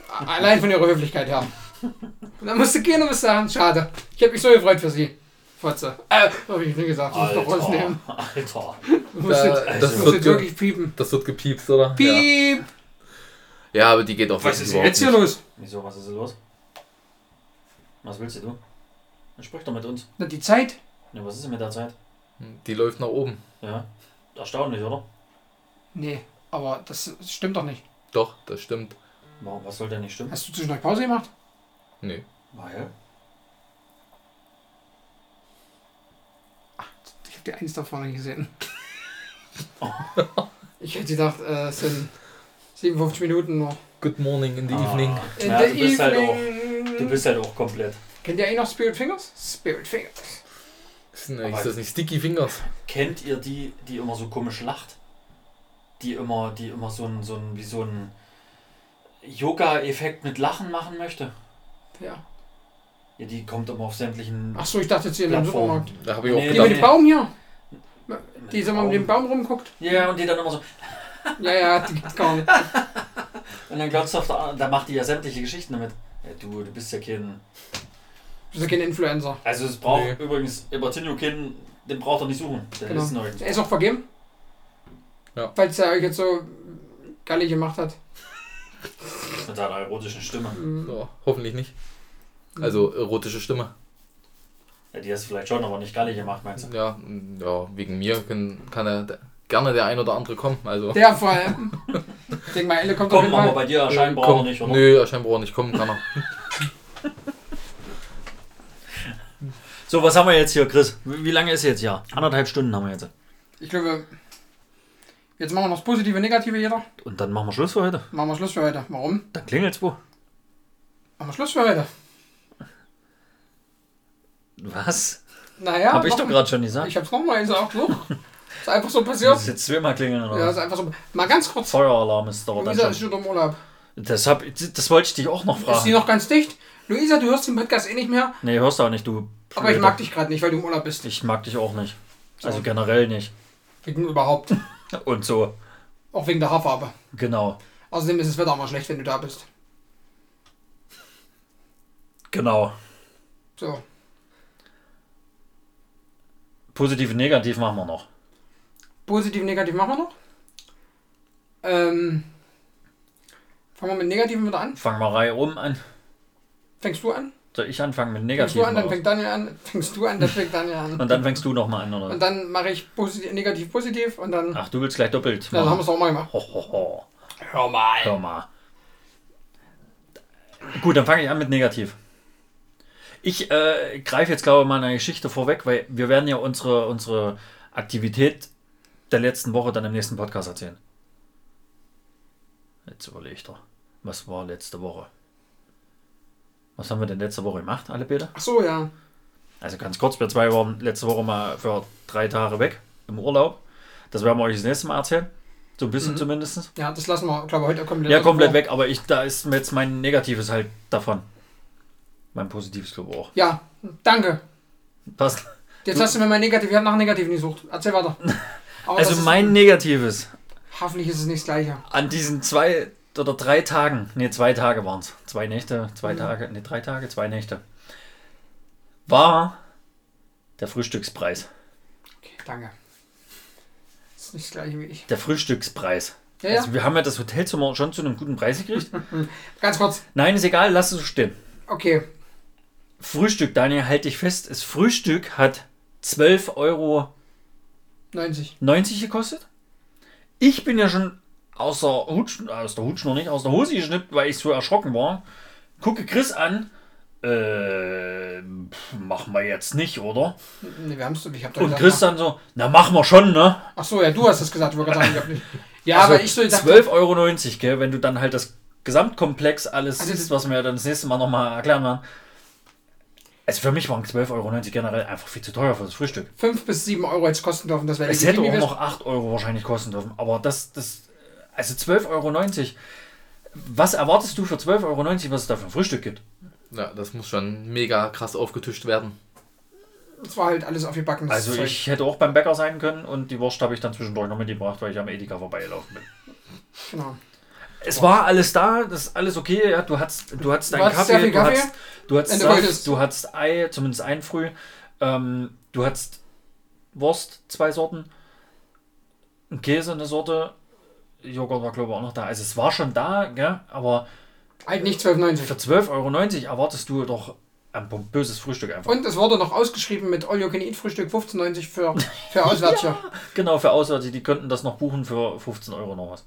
Allein von ihrer Höflichkeit her. Und dann musst du gehen und musst sagen, schade. Ich habe mich so gefreut für Sie. Fotze. Äh, habe ich nicht gesagt. Ich muss doch rausnehmen. Alter, Alter. Du musst Da, jetzt, das, Also- du musst wird wirklich piepen. das wird gepiepst, oder? Ja. Piep! ja, aber die geht auch Was ist jetzt hier nicht. los? Wieso, was ist hier los? Was willst du? Dann sprich doch mit uns. Na, die Zeit? Ja, was ist denn mit der Zeit? Die läuft nach oben. Ja, erstaunlich, oder? Nee, aber das stimmt doch nicht. Doch, das stimmt. Warum, was soll denn nicht stimmen? Hast du zwischendurch Pause gemacht? Nee. Weil? Ich habe die eins da vorne gesehen. ich hätte gedacht, äh, es sind 57 Minuten noch. Good morning in the Ah, evening. In ja, the du, bist halt auch, evening. du bist halt auch komplett. Kennt ihr eh noch Spirit Fingers? Spirit Fingers. Ist, Aber- ist das nicht Sticky Fingers? Kennt ihr die, die immer so komisch lacht? Die immer, die immer so ein, so ein, wie so ein Yoga-Effekt mit Lachen machen möchte? Ja. Ja, die kommt immer auf sämtlichen. Ach so, ich dachte jetzt hier in dem Plattformen. Supermarkt. Da habe ich auch Nee, Die mit dem Baum hier. Die so mal mit dem Baum rumguckt. Ja, und die dann immer so. Ja, ja, die gibt's gar nicht. Und dann glotzt auf der da macht die ja sämtliche Geschichten damit. Ja, du, du bist ja kein. Du bist ja kein Influencer. Also es braucht Nee. übrigens Ibertinho kein den braucht er nicht suchen. Der Genau. ist nirgends. Er ist auch vergeben. Ja. Falls er euch jetzt so gallig gemacht hat. Mit seiner erotischen Stimme. Ja, hoffentlich nicht. Also erotische Stimme. Ja, die hast du vielleicht schon, aber nicht gallig gemacht, meinst du? Ja, ja wegen mir kann, kann er gerne der ein oder andere kommen. Also Der vor allem. Ich denke mal, Elle kommt Komm, aber bei dir erscheinen braucht Komm, er nicht, oder? Nö, erscheint braucht er nicht kommen, kann er. So, was haben wir jetzt hier, Chris? Wie wie lange ist jetzt hier? Anderthalb Stunden haben wir jetzt. Ich glaube, jetzt machen wir noch das Positive, Negative jeder. Und dann machen wir Schluss für heute. Machen wir Schluss für heute. Warum? Dann klingelt's wo. Machen wir Schluss für heute. Was? Naja. Hab ich doch gerade schon gesagt. Ich hab's nochmal gesagt, so. Ist einfach so Das passiert. ist jetzt zweimal klingeln oder Ja, ist einfach so. Mal ganz kurz. Feueralarm ist dann Luisa ist schon. im Urlaub. Das, hab, das wollte ich dich auch noch Ist die fragen. noch ganz dicht? Luisa, du hörst den Podcast eh nicht mehr. Nee, hörst du auch nicht, du. Aber ich mag dich gerade nicht, weil du im Urlaub bist. Ich mag dich auch nicht. Also So. generell nicht. Wegen überhaupt. Und so. Auch wegen der Haarfarbe. Genau. Außerdem ist das Wetter auch mal schlecht, wenn du da bist. Genau. So. Positiv und negativ machen wir noch. Positiv, negativ machen wir noch. Ähm. Fangen wir mit Negativen wieder an. Fangen wir Reihe um an. Fängst du an? Soll ich anfangen mit Fängst negativ? du an, dann fängt Daniel an. Fängst du an, dann fängt Daniel an. Und dann fängst du nochmal an, oder? Und dann mache ich positiv, negativ, positiv und dann. Ach, du willst gleich doppelt. Ja, dann haben wir es auch mal gemacht. Ho, ho, ho. Hör mal. Hör mal. Gut, dann fange ich an mit negativ. Ich äh, greife jetzt, glaube ich, mal eine Geschichte vorweg, weil wir werden ja unsere, unsere Aktivität der letzten Woche dann im nächsten Podcast erzählen. Jetzt überlege ich doch. Was war letzte Woche? Was haben wir denn letzte Woche gemacht, alle Peter? Ach so, ja. Also ganz kurz, wir zwei waren letzte Woche mal für drei Tage weg im Urlaub. Das werden wir euch das nächste Mal erzählen. So ein bisschen Mhm. zumindest. Ja, das lassen wir, glaube ich, heute komplett. Ja, komplett weg, aber ich, da ist mir jetzt mein Negatives halt davon. Mein Positives, glaube ich auch. Ja, danke. Passt. Jetzt hast du mir mein Negativ, ich habe nach Negativen gesucht. Erzähl weiter. Aber Also mein Negatives Hoffentlich ist es nicht das Gleiche. an diesen zwei oder drei Tagen, ne, zwei Tage waren es. Zwei Nächte, zwei Mhm. Tage, ne, drei Tage, zwei Nächte. War der Frühstückspreis. Okay, danke. Das ist nicht das Gleiche wie ich. Der Frühstückspreis. Ja, ja. Also wir haben ja das Hotelzimmer schon zu einem guten Preis gekriegt. Ganz kurz. Nein, ist egal, lass es so stehen. Okay. Frühstück, Daniel, halte dich fest. Das Frühstück hat 12,90 Euro 90. gekostet. Ich bin ja schon aus der Hutsch, aus der Hutsch noch nicht, aus der Hose geschnippt, weil ich so erschrocken war. Gucke Chris an. Äh, machen wir jetzt nicht, oder? Ne, wir haben es. Ich habe da Und gesagt, Chris dann so, na machen wir schon, ne? Ach so, ja, du hast das gesagt. Ich wollte gerade sagen, ich hab nicht. Ja, Also aber ich so dachte, 12,90 Euro, gell, wenn du dann halt das Gesamtkomplex alles Also siehst, was wir dann das nächste Mal nochmal erklären werden. Also für mich waren 12,90 Euro generell einfach viel zu teuer für das Frühstück. 5 bis 7 Euro jetzt kosten dürfen. Das wäre Es hätte auch noch 8 Euro wahrscheinlich kosten dürfen. Aber das, das, also 12,90 Euro. Was erwartest du für 12,90 Euro, was es da für ein Frühstück gibt? Ja, das muss schon mega krass aufgetischt werden. Das war halt alles aufgebacken. Also Zeug. ich hätte auch beim Bäcker sein können und die Wurst habe ich dann zwischendurch noch mitgebracht, weil ich am Edeka vorbeigelaufen bin. Genau. Es war alles da, das ist alles okay. Ja, du hattest, du hattest deinen hattest sehr Kaffee, du Kaffee, hattest, du hattest du Saft, du hattest Ei, zumindest ein früh. Ähm, du hattest Wurst, zwei Sorten, Käse, eine Sorte, Joghurt war glaube ich auch noch da. Also es war schon da, gell? aber Halt nicht 12,90. für 12,90 Euro erwartest du doch ein pompöses Frühstück einfach. Und es wurde noch ausgeschrieben mit All You Can Eat Frühstück 15,90 für, für Auswärtige. Genau, für Auswärtige, die könnten das noch buchen für 15 Euro noch was.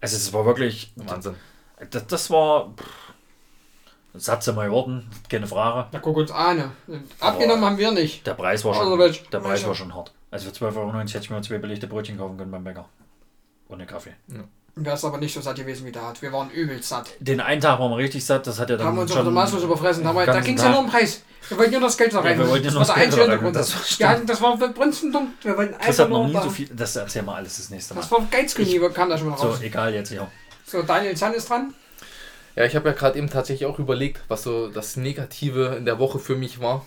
Also es war wirklich, Wahnsinn. das, das war pff, Satz mal geworden, keine Frage. Na, guck uns an. ne? Abgenommen haben wir nicht. Der Preis war Also schon, der Preis war schon hart. Also für 12,90 Euro hätte ich mir zwei belegte Brötchen kaufen können beim Bäcker. Ohne Kaffee. Wäre es aber nicht so satt gewesen wie da. Wir waren übelst satt. Den einen Tag waren wir richtig satt, das hat ja Da dann haben wir uns schon... maßlos überfressen. Da, haben wir- da ging es ja nur um Preis. Wir wollten nur das Geld da Ja, rein. wir wollten ja nur das das Geld da rein, das war Wir hatten, das war für Brunstendumm. Wir wollten einfach hat noch nur nie da. so viel... Das erzähl mal alles das nächste Mal. Das war Geizkönige, kam da schon mal So, raus. egal jetzt hier. So, Daniel Zahn ist dran. Ja, ich habe ja gerade eben tatsächlich auch überlegt, was so das Negative in der Woche für mich war.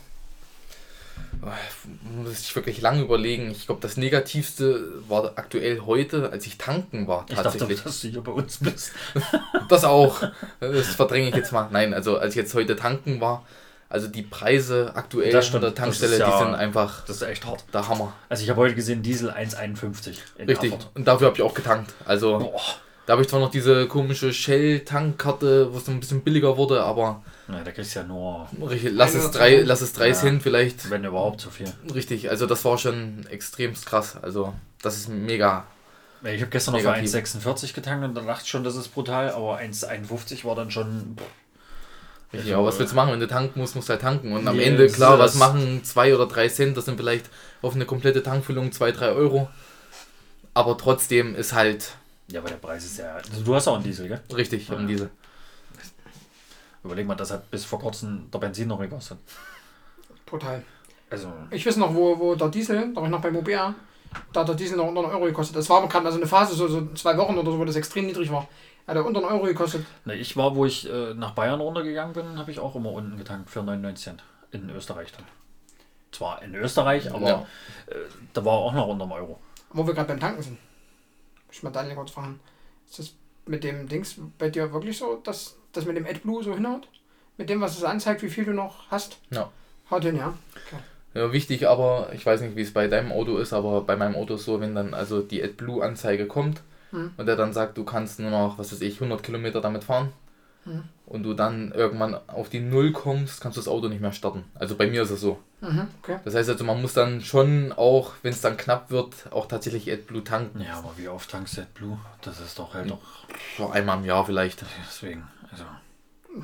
Muss ich wirklich lange überlegen. Ich glaube, das Negativste war aktuell heute, als ich tanken war, Ich dachte, tatsächlich. dass du hier bei uns bist. Das auch. Das verdränge ich jetzt mal. Nein, also als ich jetzt heute tanken war, Also die Preise aktuell an der Tankstelle, ja- die sind einfach Das ist echt hart. der Hammer. Also ich habe heute gesehen, Diesel 1,51 in Richtig. Erfurt. Und dafür habe ich auch getankt. Also Boah. da habe ich zwar noch diese komische Shell-Tankkarte, wo es ein bisschen billiger wurde, aber Ja, da kriegst du ja nur, richtig, lass es drei, zwei. lass es drei Ja. Cent vielleicht. wenn überhaupt, so viel. Richtig, also das war schon extremst krass. Also das ist mega. Ja, Ich habe gestern noch für Negativ. 1,46 getankt und da dachte ich schon, das ist brutal, aber 1,51 war dann schon. pff. Richtig, Also, aber was willst du machen? Wenn du tanken musst, musst du halt tanken. Und am Nee, Ende, klar, was machen zwei oder drei Cent? Das sind vielleicht auf eine komplette Tankfüllung 2, 3 Euro. Aber trotzdem ist halt Ja, aber der Preis ist ja. Also du hast auch einen Diesel, gell? richtig Ja. um diese. Überleg mal, das hat bis vor kurzem der Benzin noch gekostet. Brutal. Also, Ich weiß noch, wo, wo der Diesel, da war ich noch beim OBR, da hat der Diesel noch unter einen Euro gekostet. Das war aber gerade mal so eine Phase, so, so zwei Wochen oder so, wo das extrem niedrig war. Hat er unter einen Euro gekostet. ne, ich war, wo ich äh, nach Bayern runtergegangen bin, habe ich auch immer unten getankt für 99 Cent. In Österreich dann. Zwar in Österreich, aber Ja. äh, da war auch noch unter einem Euro. Wo wir gerade beim Tanken sind. Muss ich mal Daniel kurz fragen. Ist das mit dem Dings bei dir wirklich so, dass das mit dem AdBlue so hinhaut? Mit dem, was es anzeigt, wie viel du noch hast? Ja. Haut hin, ja. Ja, wichtig, aber ich weiß nicht, wie es bei deinem Auto ist, aber bei meinem Auto ist so, wenn dann also die AdBlue-Anzeige kommt Mhm. und der dann sagt, du kannst nur noch, was weiß ich, 100 Kilometer damit fahren Mhm. und du dann irgendwann auf die Null kommst, kannst du das Auto nicht mehr starten. Also bei mir ist es so. Mhm, okay. Das heißt also, man muss dann schon auch, wenn es dann knapp wird, auch tatsächlich AdBlue tanken. Ja, aber wie oft tankst du Blue? Das ist doch halt doch. So einmal im Jahr vielleicht. Deswegen, also.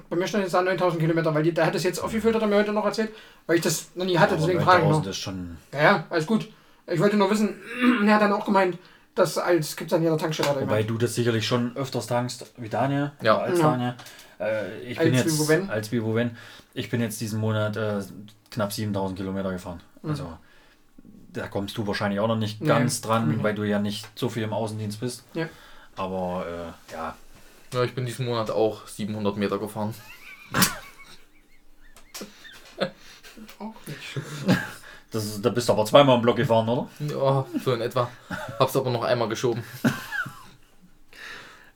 Bei mir stand jetzt da 9000 Kilometer, weil die, der hat das jetzt aufgefüllt, hat er mir heute noch erzählt, weil ich das noch nie hatte, aber deswegen frage ich 9000 noch. ist schon. Ja, ja, alles gut. Ich wollte nur wissen, er hat dann auch gemeint, dass als gibt es an jeder Tankstelle. Wobei gemeint. du das sicherlich schon öfters tankst wie Daniel. Ja. Als Ja. Daniel. Äh, ich Als bin jetzt. Biboven. Als Biboven. Ich bin jetzt diesen Monat äh, knapp 7000 Kilometer gefahren. Mhm. Also. Da kommst du wahrscheinlich auch noch nicht Nee. ganz dran, Mhm. weil du ja nicht so viel im Außendienst bist. Ja. Aber äh, ja, Ja, ich bin diesen Monat auch 700 Meter gefahren. Auch nicht. das ist, da bist du aber zweimal im Block gefahren, oder? Ja, so in etwa. Hab's aber noch einmal geschoben.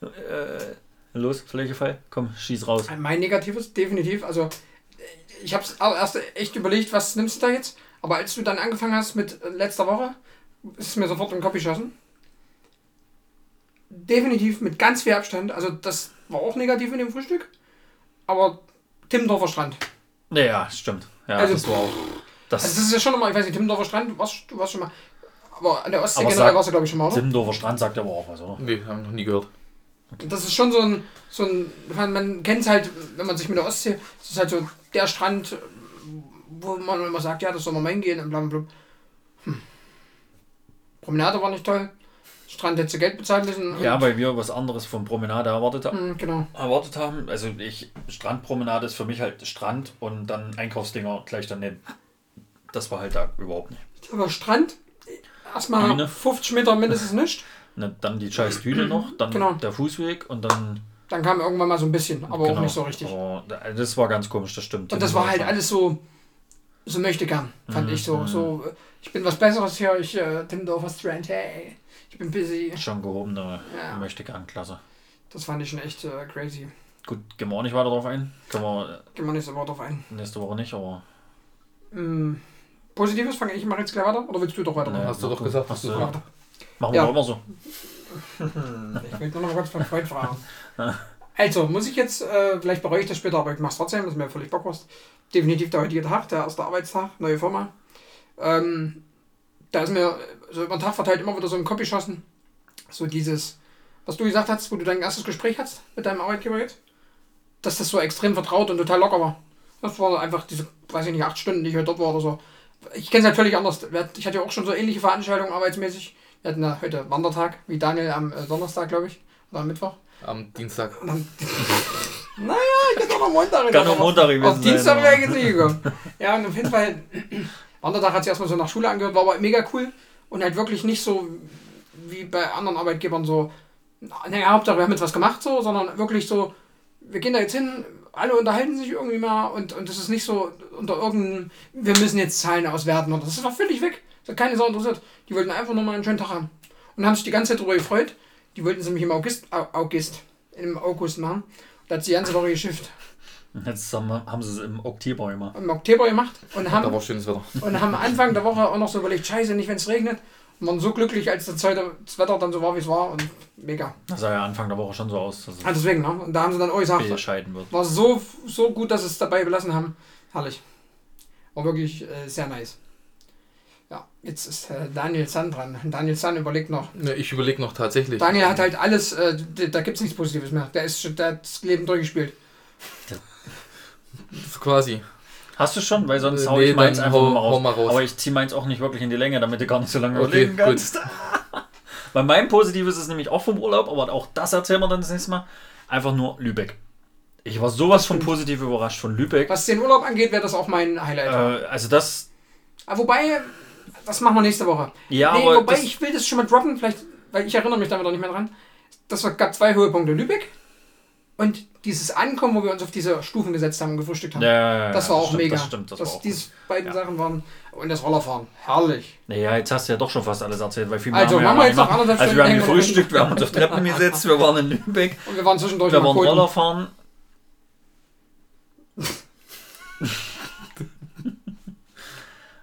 Äh, los, Flächefall, komm, schieß raus. Mein negatives, definitiv. Also, ich habe es erst echt überlegt, was nimmst du da jetzt? Aber als du dann angefangen hast mit äh, letzter Woche, ist es mir sofort im Kopf geschossen. Definitiv mit ganz viel Abstand. Also, das war auch negativ in dem Frühstück. Aber Timmendorfer Strand. Naja, stimmt. Ja, Also, das war auch. Das, Also, das ist ja schon nochmal, ich weiß nicht, Timmendorfer Strand, du warst, du warst schon mal. Aber an der Ostsee Aber generell warst du, glaube ich, schon mal, oder? Timmendorfer Strand sagt aber auch was, oder? Nee, haben noch nie gehört. Das ist schon so ein, so ein man, kennt es halt, wenn man sich mit der Ostsee, das ist halt so der Strand, wo man immer sagt, ja, das soll man mal hingehen und bla bla bla. Hm. Promenade war nicht toll. Strand hätte Geld bezahlen müssen. Ja, weil wir was anderes von Promenade erwartet haben. Hm, genau. erwartet haben. Also ich, Strandpromenade ist für mich halt Strand und dann Einkaufsdinger gleich daneben. Das war halt da überhaupt nicht. Aber Strand, erstmal Düne. 50 Meter mindestens nicht. Ne, dann die scheiß Düne noch, dann Genau. der Fußweg und dann. Dann kam irgendwann mal so ein bisschen, aber auch genau. nicht so richtig. Aber da- das war ganz komisch, das stimmt. Und das war halt alles so, so möchte gern, fand Mhm, ich so. mhm. so äh, ich bin was Besseres hier, ich äh, Timmendorfer Strand, hey, ich bin busy. Schon gehobene Ja. möchte gern klasse. Das fand ich schon echt äh, crazy. Gut, gehen wir auch nicht weiter drauf ein. Können wir Gehen wir nächste Woche drauf ein. nächste Woche nicht, aber. Ähm, Positives fange ich mal jetzt gleich weiter oder willst du doch weiter? Nee, hast du doch gesagt, Hast hast du, gesagt. machen wir Ja. doch immer so. Ich will nur noch kurz von Freund fragen. Also, muss ich jetzt, äh, vielleicht bereue ich das später, aber ich mache es trotzdem, das ist mir völlig Bockwurst. Definitiv der heutige Tag, der erste Arbeitstag, neue Firma. Ähm, da ist mir so über den Tag verteilt immer wieder so ein Kopf geschossen. So dieses, was du gesagt hast, wo du dein erstes Gespräch hast mit deinem Arbeitgeber jetzt, dass das so extrem vertraut und total locker war. Das war einfach diese, weiß ich nicht, acht Stunden, die ich heute dort war oder so. Ich kenne es halt völlig anders. Ich hatte ja auch schon so ähnliche Veranstaltungen arbeitsmäßig. Wir hatten ja heute Wandertag, wie Daniel am äh, Donnerstag, glaube ich, oder am Mittwoch. Am Dienstag. Naja, ich hätte auch noch Montag. Kann auch Montag gewesen Auf Dienstag wäre ich jetzt nicht gekommen. Ja, und auf jeden Fall, Wandertag hat sich erstmal so nach Schule angehört, war aber mega cool. Und halt wirklich nicht so wie bei anderen Arbeitgebern so, naja, Hauptsache wir haben jetzt was gemacht so, sondern wirklich so, wir gehen da jetzt hin, alle unterhalten sich irgendwie mal und, und das ist nicht so unter irgendeinem, wir müssen jetzt Zahlen auswerten und das war völlig weg. Das hat keine Sau interessiert. Die wollten einfach nur mal einen schönen Tag haben. Und haben sich die ganze Zeit darüber gefreut. Die wollten es nämlich im August, Au- August, im August machen. Da hat sie die ganze Woche geschifft. Jetzt haben, haben sie es im Oktober gemacht. im Oktober gemacht und Da haben, war schönes Wetter. und haben Anfang der Woche auch noch so überlegt, scheiße, nicht wenn es regnet. Und waren so glücklich, als das, zweite, das Wetter dann so war, wie es war und mega. Das sah ja Anfang der Woche schon so aus, dass es deswegen, ne? Und da haben sie dann auch gesagt, wird. war so, so gut, dass sie es dabei belassen haben. Herrlich. War wirklich äh, sehr nice. Ja, jetzt ist äh, Daniel Zahn dran. Daniel Zahn überlegt noch. Ne, Ich überlege noch tatsächlich. Daniel hat halt alles, äh, da gibt es nichts Positives mehr. Der, ist, schon- der hat das Leben durchgespielt. Quasi. Hast du schon? Weil sonst Äh, hau nee, ich meins einfach hau- mal raus. hau mal raus. Aber ich ziehe meins auch nicht wirklich in die Länge, damit du gar nicht so lange Okay, überlegen kannst. Bei meinem Positives ist es nämlich auch vom Urlaub, aber auch das erzählen wir dann das nächste Mal. Einfach nur Lübeck. Ich war sowas von positiv überrascht von Lübeck. Was den Urlaub angeht, wäre das auch mein Highlight. Äh, also das, Aber wobei, das machen wir nächste Woche. ja, nee, aber wobei, ich will das schon mal droppen, vielleicht, weil ich erinnere mich damit noch nicht mehr dran. Das war- gab zwei Höhepunkte. Lübeck und dieses Ankommen, wo wir uns auf diese Stufen gesetzt haben und gefrühstückt haben. ja, das war auch stimmt, mega. Das stimmt, das dass war auch diese beiden. Sachen waren. Und das Rollerfahren. Herrlich. Naja, jetzt hast du ja doch schon fast alles erzählt, weil viel mehr Also, haben wir machen wir jetzt noch anderthalb Also wir haben gefrühstückt, wir haben uns auf Treppen gesetzt, wir waren in Lübeck, Und wir waren zwischendurch wir waren Koten. Roller fahren.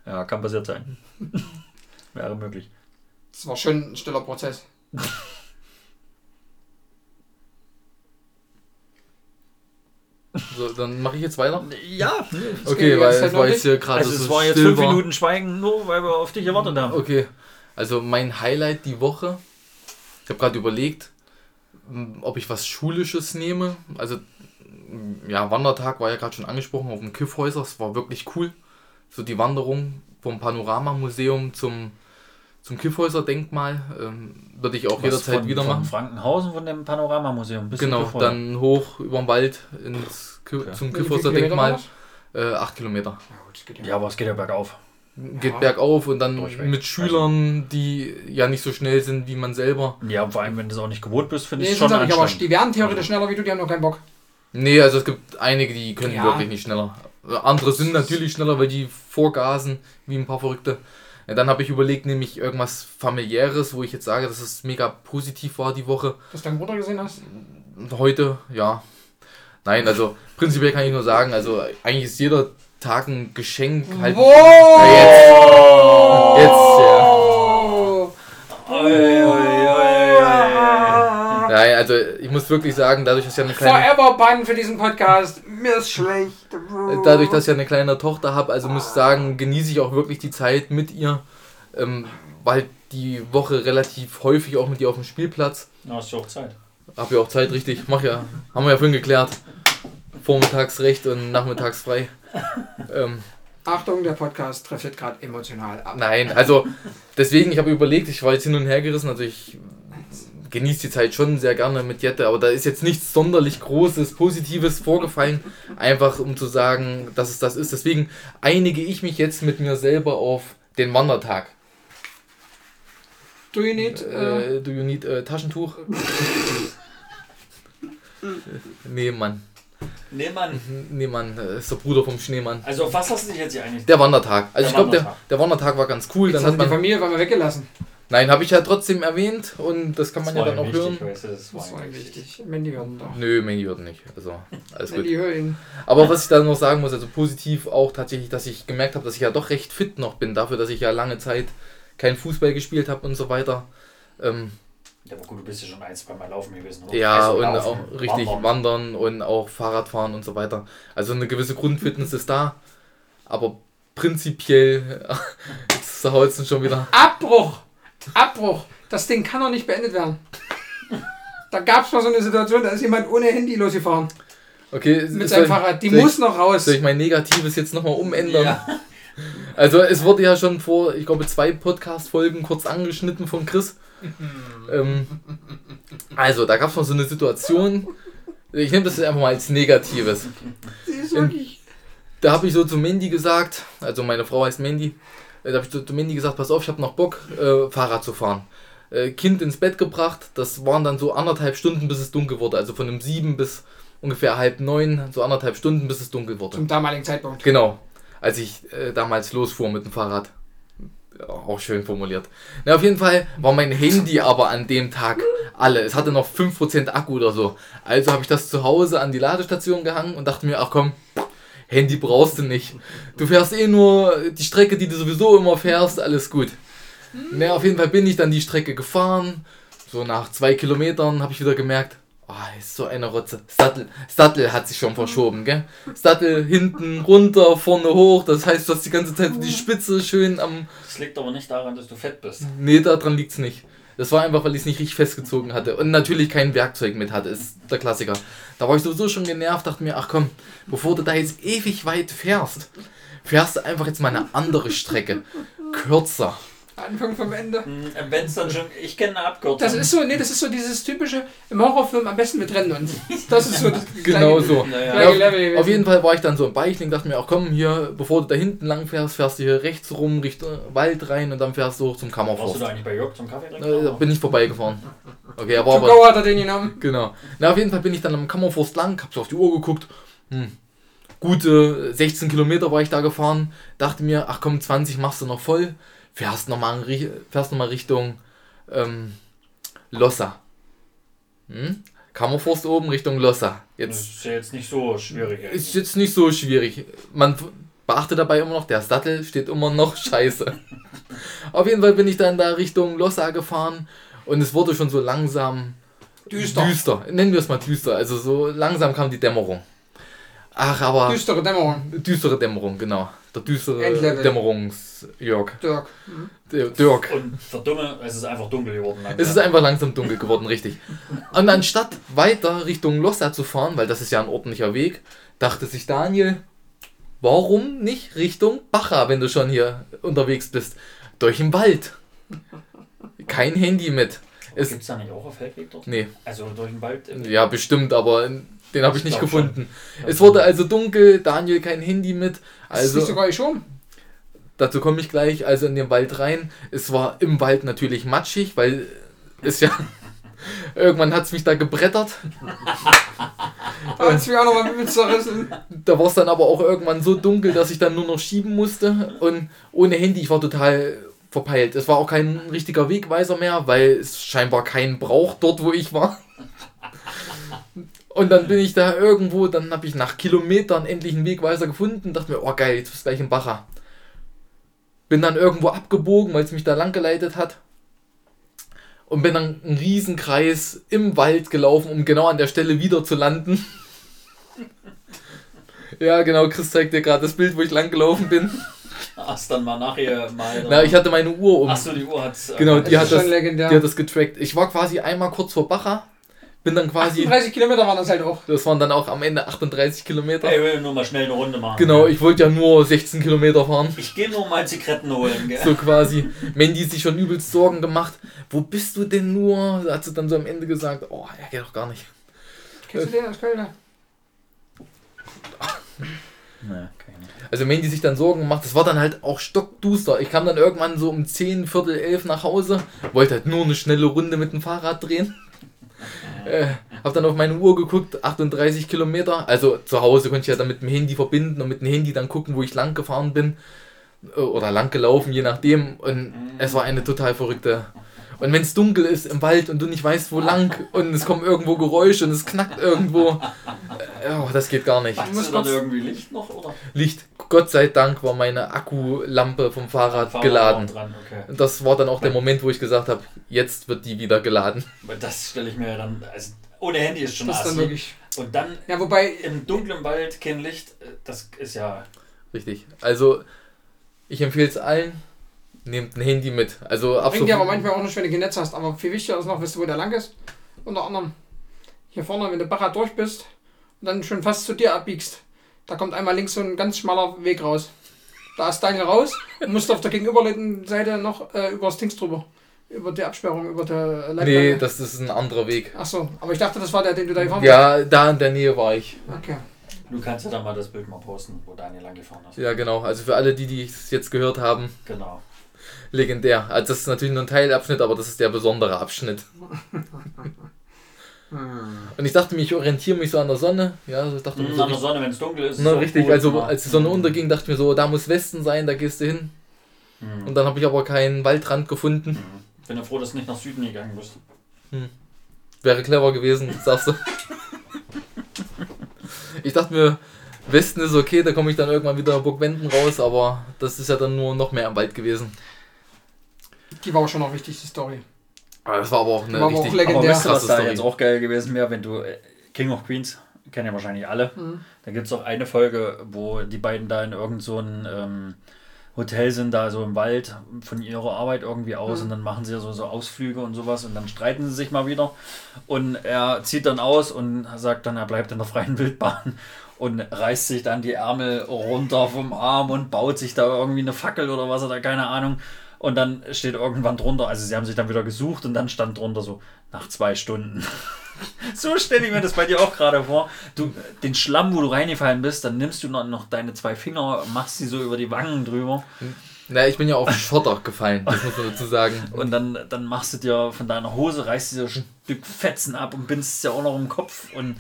ja, kann passiert sein. Wäre möglich. Das war schon ein stiller Prozess. So, dann mache ich jetzt weiter. Ja, Okay, geht weil halt war jetzt hier gerade also so es war jetzt fünf Minuten Schweigen, nur weil wir auf dich gewartet haben. Okay, also mein Highlight die Woche. Ich habe gerade überlegt, ob ich was Schulisches nehme. Also, ja, Wandertag war ja gerade schon angesprochen auf dem Kiffhäuser. Es war wirklich cool. So die Wanderung vom Panoramamuseum zum, zum Kiffhäuser-Denkmal ähm, würde ich auch Was jederzeit von, wieder von machen. Frankenhausen, von dem Panoramamuseum. bis Genau, dann hoch über den Wald ins Ki Okay. zum Kiffhäuser-Denkmal. das? Äh, acht Kilometer. Ja, gut, das geht ja. Ja, aber es geht ja bergauf. Geht Ja. bergauf und dann Durchweg. mit Schülern, die ja nicht so schnell sind wie man selber. Ja, vor allem, wenn du es auch nicht gewohnt bist, finde Nee, ich es schon sie nicht, aber anstrengend. die werden theoretisch schneller wie du, die haben nur keinen Bock. Nee, also es gibt einige, die können Ja. wirklich nicht schneller. Andere sind natürlich schneller, weil die vorgasen, wie ein paar Verrückte. Ja, dann habe ich überlegt, nämlich irgendwas familiäres, wo ich jetzt sage, dass es mega positiv war die Woche. Dass du deinen Bruder gesehen hast. Heute, ja. Nein, also prinzipiell kann ich nur sagen, also eigentlich ist jeder Tag ein Geschenk. Halt, Wow! Jetzt, jetzt, ja. Nein, also ich muss wirklich sagen, dadurch, dass ich ja eine kleine, Forever Bann für diesen Podcast. Mir ist schlecht. dadurch, dass ich ja eine kleine Tochter habe, also muss ich sagen, genieße ich auch wirklich die Zeit mit ihr. Ähm, weil die Woche relativ häufig auch mit ihr auf dem Spielplatz. Ja, hast du auch Zeit. Hab ja auch Zeit, richtig. Mach ja. Haben wir ja vorhin geklärt. Vormittags recht und nachmittags frei. Ähm, Achtung, der Podcast trifft gerade emotional ab. nein, also deswegen, ich habe überlegt, ich war jetzt hin und her gerissen, also ich genieße die Zeit schon sehr gerne mit Jette, aber da ist jetzt nichts sonderlich Großes, Positives vorgefallen, einfach um zu sagen, dass es das ist. Deswegen einige ich mich jetzt mit mir selber auf den Wandertag. Do you need, äh, Äh, do you need äh, Taschentuch? nee, Mann. Nee, Mann. Nee, Mann, äh, ist der Bruder vom Schneemann. Also, auf was hast du dich jetzt hier eigentlich? Der Wandertag. Also Der ich glaube, der, Wandertag. der Wandertag war ganz cool. jetzt Dann hat hat die man, Familie war mal weggelassen. nein, habe ich ja trotzdem erwähnt und das kann man ja dann auch wichtig, hören. Weißt du, das war Das war wichtig. wichtig. Mandy hören doch. Nö, Mandy hört nicht. Also, alles gut. Hören. Aber was ich dann noch sagen muss, also positiv auch tatsächlich, dass ich gemerkt habe, dass ich ja doch recht fit noch bin, dafür, dass ich ja lange Zeit kein Fußball gespielt habe und so weiter. Ähm, Ja, aber gut, du bist ja schon ein, zwei Mal laufen gewesen. oder? ja, Also und laufen, auch richtig wandern. wandern und auch Fahrradfahren und so weiter. Also eine gewisse Grundfitness ist da, aber prinzipiell, jetzt es schon wieder. Abbruch! Abbruch! Das Ding kann doch nicht beendet werden. Da gab es mal so eine Situation, da ist jemand ohne Handy losgefahren. Okay, Mit seinem Fahrrad. Die soll ich- muss noch raus. Soll ich mein Negatives jetzt nochmal umändern? Ja. Also es wurde ja schon vor, ich glaube, zwei Podcast-Folgen kurz angeschnitten von Chris. ähm, also, da gab es mal so eine Situation, ich nehme das jetzt einfach mal als Negatives. In- wirklich. Da habe ich so zu Mandy gesagt, also meine Frau heißt Mandy, äh, da habe ich so zu Mandy gesagt, pass auf, ich habe noch Bock, äh, Fahrrad zu fahren. Äh, kind ins Bett gebracht, das waren dann so anderthalb Stunden, bis es dunkel wurde. Also von um sieben bis ungefähr halb neun, so anderthalb Stunden, bis es dunkel wurde. Zum damaligen Zeitpunkt. Genau, als ich äh, damals losfuhr mit dem Fahrrad. Auch schön formuliert. Na, auf jeden Fall war mein Handy aber an dem Tag alle. Es hatte noch 5% Akku oder so. Also habe ich das zu Hause an die Ladestation gehangen und dachte mir, ach komm, Handy brauchst du nicht. Du fährst eh nur die Strecke, die du sowieso immer fährst, alles gut. Na, auf jeden Fall bin ich dann die Strecke gefahren. So nach zwei Kilometern habe ich wieder gemerkt, oh, ist so eine Rotze. Sattel, Sattel hat sich schon verschoben, gell? Sattel hinten runter, vorne hoch. Das heißt, du hast die ganze Zeit die Spitze schön am. Das liegt aber nicht daran, dass du fett bist. Nee, daran liegt's nicht. Das war einfach, weil ich es nicht richtig festgezogen hatte. Und natürlich kein Werkzeug mit hatte, ist der Klassiker. Da war ich sowieso schon genervt, dachte mir, ach komm, bevor du da jetzt ewig weit fährst, fährst du einfach jetzt mal eine andere Strecke. Kürzer. Anfang vom Ende. Wenn es dann schon. Ich kenne eine Abkürzung. Das ist so, nee, das ist so dieses typische im Horrorfilm am besten mit Rennen und das ist so das Genau gleiche- so. Naja. Auf, auf jeden Fall war ich dann so im Beichling, dachte mir auch, komm, hier, bevor du da hinten lang fährst, fährst du hier rechts rum, Richtung Wald rein und dann fährst du hoch zum Warst du Kammerforst. da eigentlich bei Jörg zum Kaffee Äh, trinken? Da bin ich vorbeigefahren. Okay, er aber. go hat er den genommen. Genau. Na, auf jeden Fall bin ich dann am Kammerforst lang, hab so auf die Uhr geguckt. Hm. Gute 16 Kilometer war ich da gefahren. Dachte mir, ach komm, 20 machst du noch voll. Fährst nochmal fährst noch mal Richtung ähm, Lossa. Hm? Kammerforst oben Richtung Lossa. Das Jetzt ist ja jetzt nicht so schwierig. ist jetzt nicht so schwierig. Man beachte dabei immer noch, der Sattel steht immer noch scheiße. Auf jeden Fall bin ich dann da Richtung Lossa gefahren und es wurde schon so langsam Düster. düster. Nennen wir es mal düster. Also so langsam kam die Dämmerung. Ach, aber Düstere Dämmerung. düstere Dämmerung, genau. Der düstere Endlevel. Dämmerungs-Jörg. Dirk. Mhm. Der Dirk. Und verdumme, es ist einfach dunkel geworden. langsam. Es ist einfach langsam dunkel geworden, richtig. Und anstatt weiter Richtung Lossa zu fahren, weil das ist ja ein ordentlicher Weg, dachte sich Daniel, warum nicht Richtung Bacha, wenn du schon hier unterwegs bist? Durch den Wald. Kein Handy mit. Es, Gibt es da nicht auch auf Feldweg dort? nee, Also durch den Wald? im- ja, bestimmt, aber den habe ich Ich nicht glaub schon. gefunden. Es wurde also dunkel, Daniel kein Handy mit. Also, ist sogar schon. dazu komme ich gleich, also in den Wald rein. Es war im Wald natürlich matschig, weil es ja. Irgendwann hat es mich da gebrettert. Da hat es mir auch nochmal mit zerrissen. Da war es dann aber auch irgendwann so dunkel, dass ich dann nur noch schieben musste. Und ohne Handy, ich war total verpeilt. Es war auch kein richtiger Wegweiser mehr, weil es scheinbar keinen braucht dort, wo ich war. Und dann bin ich da irgendwo, dann habe ich nach Kilometern endlich einen Wegweiser gefunden, dachte mir, oh geil, jetzt bist du gleich im Bacher. Bin dann irgendwo abgebogen, weil es mich da lang geleitet hat. Und bin dann einen Riesenkreis im Wald gelaufen, um genau an der Stelle wieder zu landen. Ja, genau, Chris zeigt dir gerade das Bild, wo ich lang gelaufen bin. Hast dann mal nachher mal. Na, ich hatte meine Uhr um. Achso, die Uhr hat. Genau, Das die hat das, legendär. die hat das getrackt. Ich war quasi einmal kurz vor Bacher, bin dann quasi, 38 Kilometer waren das halt auch. das waren dann auch am Ende 38 Kilometer. Ey, ich will nur mal schnell eine Runde machen. Genau, ich wollte ja nur 16 Kilometer fahren. Ich gehe nur mal Zigaretten holen, gell? So quasi. Mandy sich schon übelst Sorgen gemacht. Wo bist du denn nur? Da hat sie dann so am Ende gesagt, oh, er geht doch gar nicht. Kennst du den aus Köln? Ne, Also Mandy sich dann Sorgen gemacht. Das war dann halt auch stockduster. Ich kam dann irgendwann so um 10, Viertel 11 nach Hause. Wollte halt nur eine schnelle Runde mit dem Fahrrad drehen. Äh, hab dann auf meine Uhr geguckt, 38 Kilometer. Also zu Hause konnte ich ja dann mit dem Handy verbinden und mit dem Handy dann gucken, wo ich lang gefahren bin. Äh, Oder lang gelaufen, je nachdem. Und es war eine total verrückte. Und wenn es dunkel ist im Wald und du nicht weißt, wo lang und es kommen irgendwo Geräusche und es knackt irgendwo, oh, das geht gar nicht. Du dann irgendwie Licht noch? Oder? Licht, Gott sei Dank war meine Akkulampe vom Fahrrad Fahrrad geladen. Dran, okay. Und Das war dann auch der Moment, wo ich gesagt habe, jetzt wird die wieder geladen. Aber das stelle ich mir ja dann. Also, ohne Handy ist schon Das ist dann wirklich. Und dann Ja, wobei, im dunklen Wald kein Licht, äh, das ist ja. Richtig. Also, ich empfehle es allen, nehmt ein Handy mit. Also, bringt dir aber manchmal auch nicht, wenn du kein Netz hast. Aber viel wichtiger ist noch, weißt du, wo der lang ist? Unter anderem hier vorne, wenn du Bacher durch bist und dann schon fast zu dir abbiegst. Da kommt einmal links so ein ganz schmaler Weg raus. Da ist Daniel raus und musst auf der gegenüberliegenden Seite noch äh, über das Dings drüber. Über die Absperrung, über der Leitplanke. Nee, das ist ein anderer Weg. Ach so, aber ich dachte, das war der, den du da gefahren bist. Ja, da in der Nähe war ich. Okay. Du kannst ja dann mal das Bild mal posten, wo Daniel lang gefahren ist. Ja, genau. Also für alle, die, die es jetzt gehört haben, Genau. legendär. Also das ist natürlich nur ein Teilabschnitt, aber das ist der besondere Abschnitt. Und ich dachte mir, ich orientiere mich so an der Sonne. Ja, also ich dachte mir Mhm, so an der Sonne, wenn es dunkel ist. ist Na, auch richtig, also ja. als die Sonne Mhm. unterging, dachte ich mir so, da muss Westen sein, da gehst du hin. Mhm. Und dann habe ich aber keinen Waldrand gefunden. Bin ja froh, dass du nicht nach Süden gegangen bist. Wäre clever gewesen, sagst du. Ich dachte mir, Westen ist okay, da komme ich dann irgendwann wieder Burgwenden raus, aber das ist ja dann nur noch mehr im Wald gewesen. Die war auch schon noch wichtig, die Story. Das war aber auch eine War aber auch richtig legendär. Aber weißt du, was da jetzt auch geil gewesen wäre, wenn du äh, King of Queens, kennen ja wahrscheinlich alle, Mhm. da gibt es auch eine Folge, wo die beiden da in irgend so ähm, Hotel sind, da so im Wald von ihrer Arbeit irgendwie aus Mhm. und dann machen sie so, so Ausflüge und sowas und dann streiten sie sich mal wieder und er zieht dann aus und sagt dann, er bleibt in der freien Wildbahn und reißt sich dann die Ärmel runter vom Arm und baut sich da irgendwie eine Fackel oder was oder keine Ahnung. Und dann steht irgendwann drunter, also sie haben sich dann wieder gesucht und dann stand drunter so, nach zwei Stunden. so stelle ich mir das bei dir auch gerade vor. Du, den Schlamm, wo du reingefallen bist, dann nimmst du noch, noch deine zwei Finger, machst sie so über die Wangen drüber Na, ich bin ja auf Schotter gefallen, das muss man dazu sagen. und dann, dann machst du dir von deiner Hose, reißt dir so ein Stück Fetzen ab und bindest es ja auch noch im Kopf und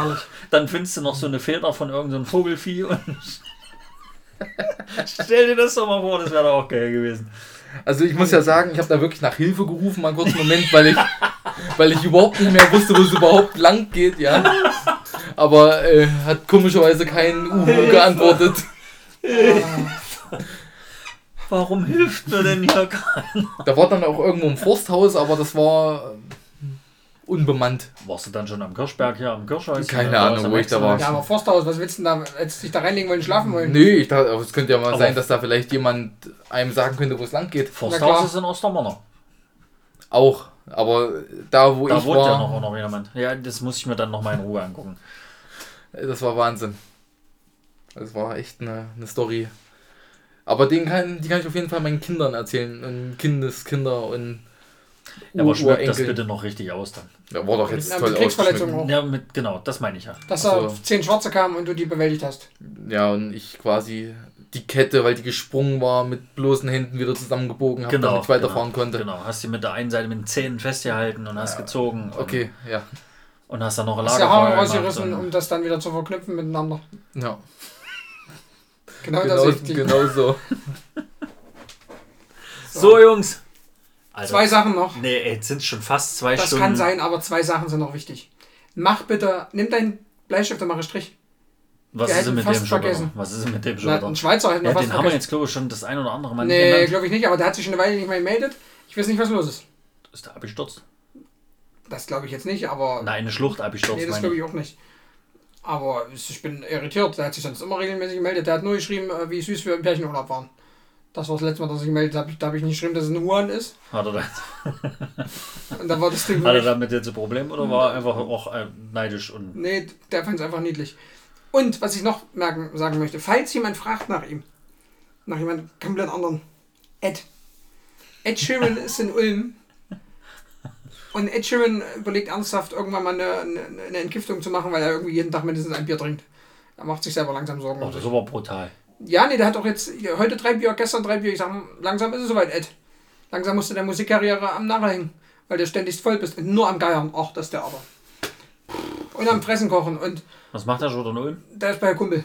dann findest du noch so eine Feder von irgendeinem Vogelfieh und stell dir das doch mal vor, das wäre doch auch geil gewesen. Also ich muss ja sagen, ich habe da wirklich nach Hilfe gerufen, mal einen kurzen Moment, weil ich, weil ich überhaupt nicht mehr wusste, wo es überhaupt lang geht, ja. Aber äh, hat komischerweise kein Uhu geantwortet. Warum hilft mir denn hier keiner? Da war dann auch irgendwo ein Forsthaus, aber das war unbemannt. Warst du dann schon am Kirschberg hier am Kirschhaus? Keine Oder Ahnung, wo ich da war. Ja, aber Forsthaus, was willst du denn da? Hättest du dich da reinlegen wollen, schlafen wollen? Nee, ich dachte, es könnte ja mal Aber- sein, dass da vielleicht jemand einem sagen könnte, wo es lang geht. Forsthaus ist in Ostermanner. Auch. Aber da, wo Da ich wohnt ja war, noch, noch jemand. Ja, das muss ich mir dann noch mal in Ruhe angucken. das war Wahnsinn. Das war echt eine, eine Story. Aber den kann, die kann ich auf jeden Fall meinen Kindern erzählen. Und Kindeskinder und Ja, aber schmeckt das bitte noch richtig aus dann. Ja, war doch jetzt Mit- toll ausgeschmückt. auch. Ja, mit, genau, das meine ich ja. Dass Ach da zehn Schwarze kamen und du die bewältigt hast. Ja, und ich quasi die Kette, weil die gesprungen war, mit bloßen Händen wieder zusammengebogen habe, Genau, damit ich weiterfahren konnte. Genau, hast die mit der einen Seite mit den Zähnen festgehalten und hast gezogen. Und, Okay, ja. Und hast dann noch die Haare Lagerfeuer gemacht. rausgerissen, um das dann wieder zu verknüpfen miteinander. ja. Genau, das Genau, ist die. genau so. So, Jungs. Alter. Zwei Sachen noch. Nee, jetzt sind es schon fast zwei Das Stunden. kann sein, aber zwei Sachen sind noch wichtig. Mach bitte, nimm deinen Bleistift und mach einen Strich. Was ist denn mit dem vergessen. Was ist denn mit dem Na, wieder? ein Schweizer hätte Ja, den haben wir jetzt, glaube ich, schon das ein oder andere Mal Nee, glaube ich nicht, aber der hat sich schon eine Weile nicht mehr gemeldet. Ich weiß nicht, was los ist. Ist der abgestürzt? Das glaube ich jetzt nicht, aber. Nein, eine Schlucht abgestürzt, nee, das glaube ich. ich auch nicht. Aber ich bin irritiert. Der hat sich sonst immer regelmäßig gemeldet. Der hat nur geschrieben, äh, wie süß wir im Pärchenurlaub waren. Das war das letzte Mal, dass sich gemeldet hat. Da habe ich nicht geschrieben, dass es ein Huan ist. Hat er, da, Und dann war das Ding hat er damit jetzt ein Problem oder war er einfach auch äh, neidisch und Nee, der fand es einfach niedlich. Und was ich noch merken, sagen möchte, falls jemand fragt nach ihm, nach jemand komplett anderen, Ed. Ed Sheeran ist in Ulm. Und Ed Sheeran überlegt ernsthaft, irgendwann mal eine, eine, eine Entgiftung zu machen, weil er irgendwie jeden Tag mindestens ein Bier trinkt. Er macht sich selber langsam Sorgen. Oh, um das ist aber brutal. Ja, nee, der hat auch jetzt heute drei Bier, gestern drei Bier. Ich sag, langsam ist es soweit, Ed. Langsam musst du der Musikkarriere am Narre hängen, weil du ständig voll bist. Und nur am Geiern. Ach, das ist der aber. Und am Fressen kochen. Und Was macht der schon in Ulm? der ist bei Kumpel.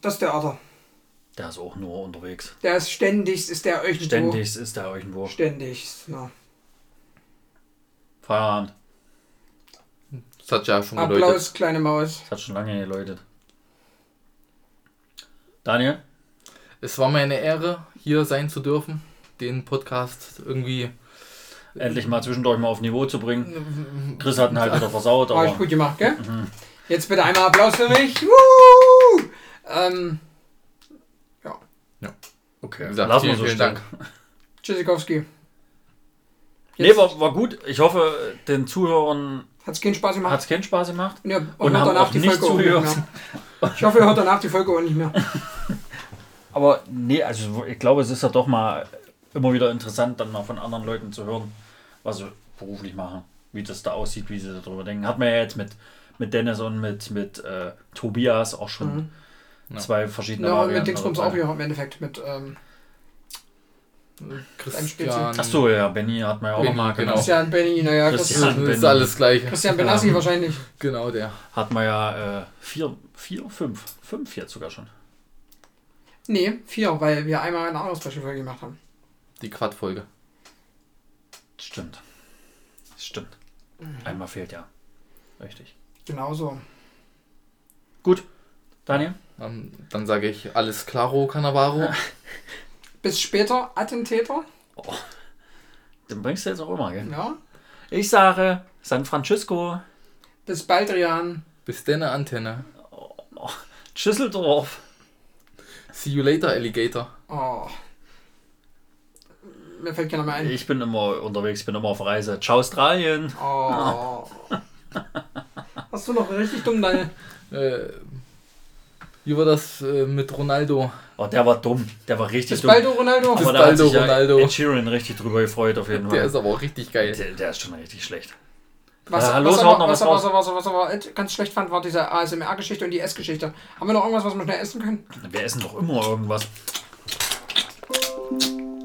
Das ist der Ader. Der ist auch nur unterwegs. Der ist ständig, ist der irgendwo. Ständig ist der irgendwo. Ständig, ja. Feierabend. Das hat ja schon geläutet. Applaus, kleine Maus. Das hat schon lange geläutet. Daniel? Es war mir eine Ehre, hier sein zu dürfen, den Podcast irgendwie. Endlich mal zwischendurch mal auf Niveau zu bringen. Chris hat ihn halt wieder versaut, War ich aber gut gemacht, gell? Jetzt bitte einmal Applaus für mich. Ähm, okay. Wie gesagt, Lassen wir so vielen stehen. Dank. Tschüssikowski. Nee, war, war gut. Ich hoffe, den Zuhörern Hat's keinen Spaß hat gemacht? es keinen Spaß gemacht. Und, ihr Und hört haben danach auch die nicht Folge zugehört. Ich hoffe, ihr hört danach die Folge auch nicht mehr. Aber nee, also ich glaube, es ist ja doch mal immer wieder interessant, dann mal von anderen Leuten zu hören, was sie beruflich machen, wie das da aussieht, wie sie darüber denken. Hat man ja jetzt mit, mit Dennis und mit, mit äh, Tobias auch schon Mhm. Zwei verschiedene Ja, und mit Varianten Dingsbums auch hier im Endeffekt. Mit, ähm, Christian. Ach so, ja, Benny hat man ja auch Benny, mal genau. Christian Benny, naja, Christian. Christian, Das ist alles gleich. Christian Benassi wahrscheinlich. Genau der. Hat man ja äh, vier, vier, fünf, fünf jetzt sogar schon. Nee, vier, weil wir einmal eine andere Special-Folge gemacht haben. Die Quad-Folge. Stimmt. Stimmt. Einmal fehlt ja. Richtig. Genau so. Gut. Daniel? Ähm, dann sage ich alles claro, Cannavaro. Bis später, Attentäter. Den bringst du jetzt auch immer, gell? Ja. Ich sage San Francisco, Bis Baldrian. Bis deine Antenne. Schüsseldorf. See you later, Alligator. Oh. Mir fällt keiner mehr ein. Ich bin immer unterwegs, ich bin immer auf Reise. Ciao, Australien. Oh. Hast du noch richtig dumm, Daniel? Äh, wie war das äh, mit Ronaldo? Oh, der war dumm. Der war richtig dumm. Baldo Ronaldo? Aber da hat sich ja Ronaldo. Ed Sheeran richtig drüber gefreut, auf jeden Der Fall. ist aber auch richtig geil. Der, der ist schon richtig schlecht. Was, Ja, was, los, aber, noch was, was was, was, ganz schlecht fand, war diese ASMR-Geschichte und die Essgeschichte. Haben wir noch irgendwas, was wir schnell essen können? Wir essen doch immer irgendwas.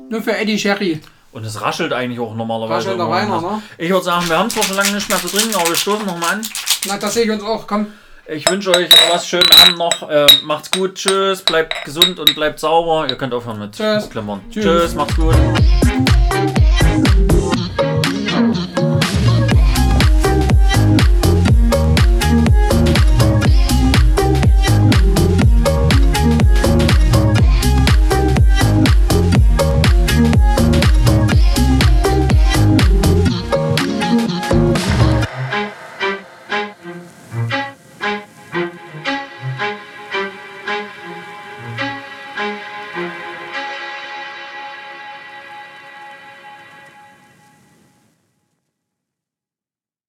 Nur für Eddie Sherry. Und es raschelt eigentlich auch normalerweise. Raschelt da irgendwas. ne? Ich würde sagen, wir haben zwar schon lange nichts mehr zu trinken, aber wir stoßen noch mal an. Na, das sehe ich uns auch. Komm. Ich wünsche euch was schönen Abend noch. Äh, macht's gut. Tschüss. Bleibt gesund und bleibt sauber. Ihr könnt aufhören mit Tschüss. Klammern. Tschüss. Tschüss. Macht's gut.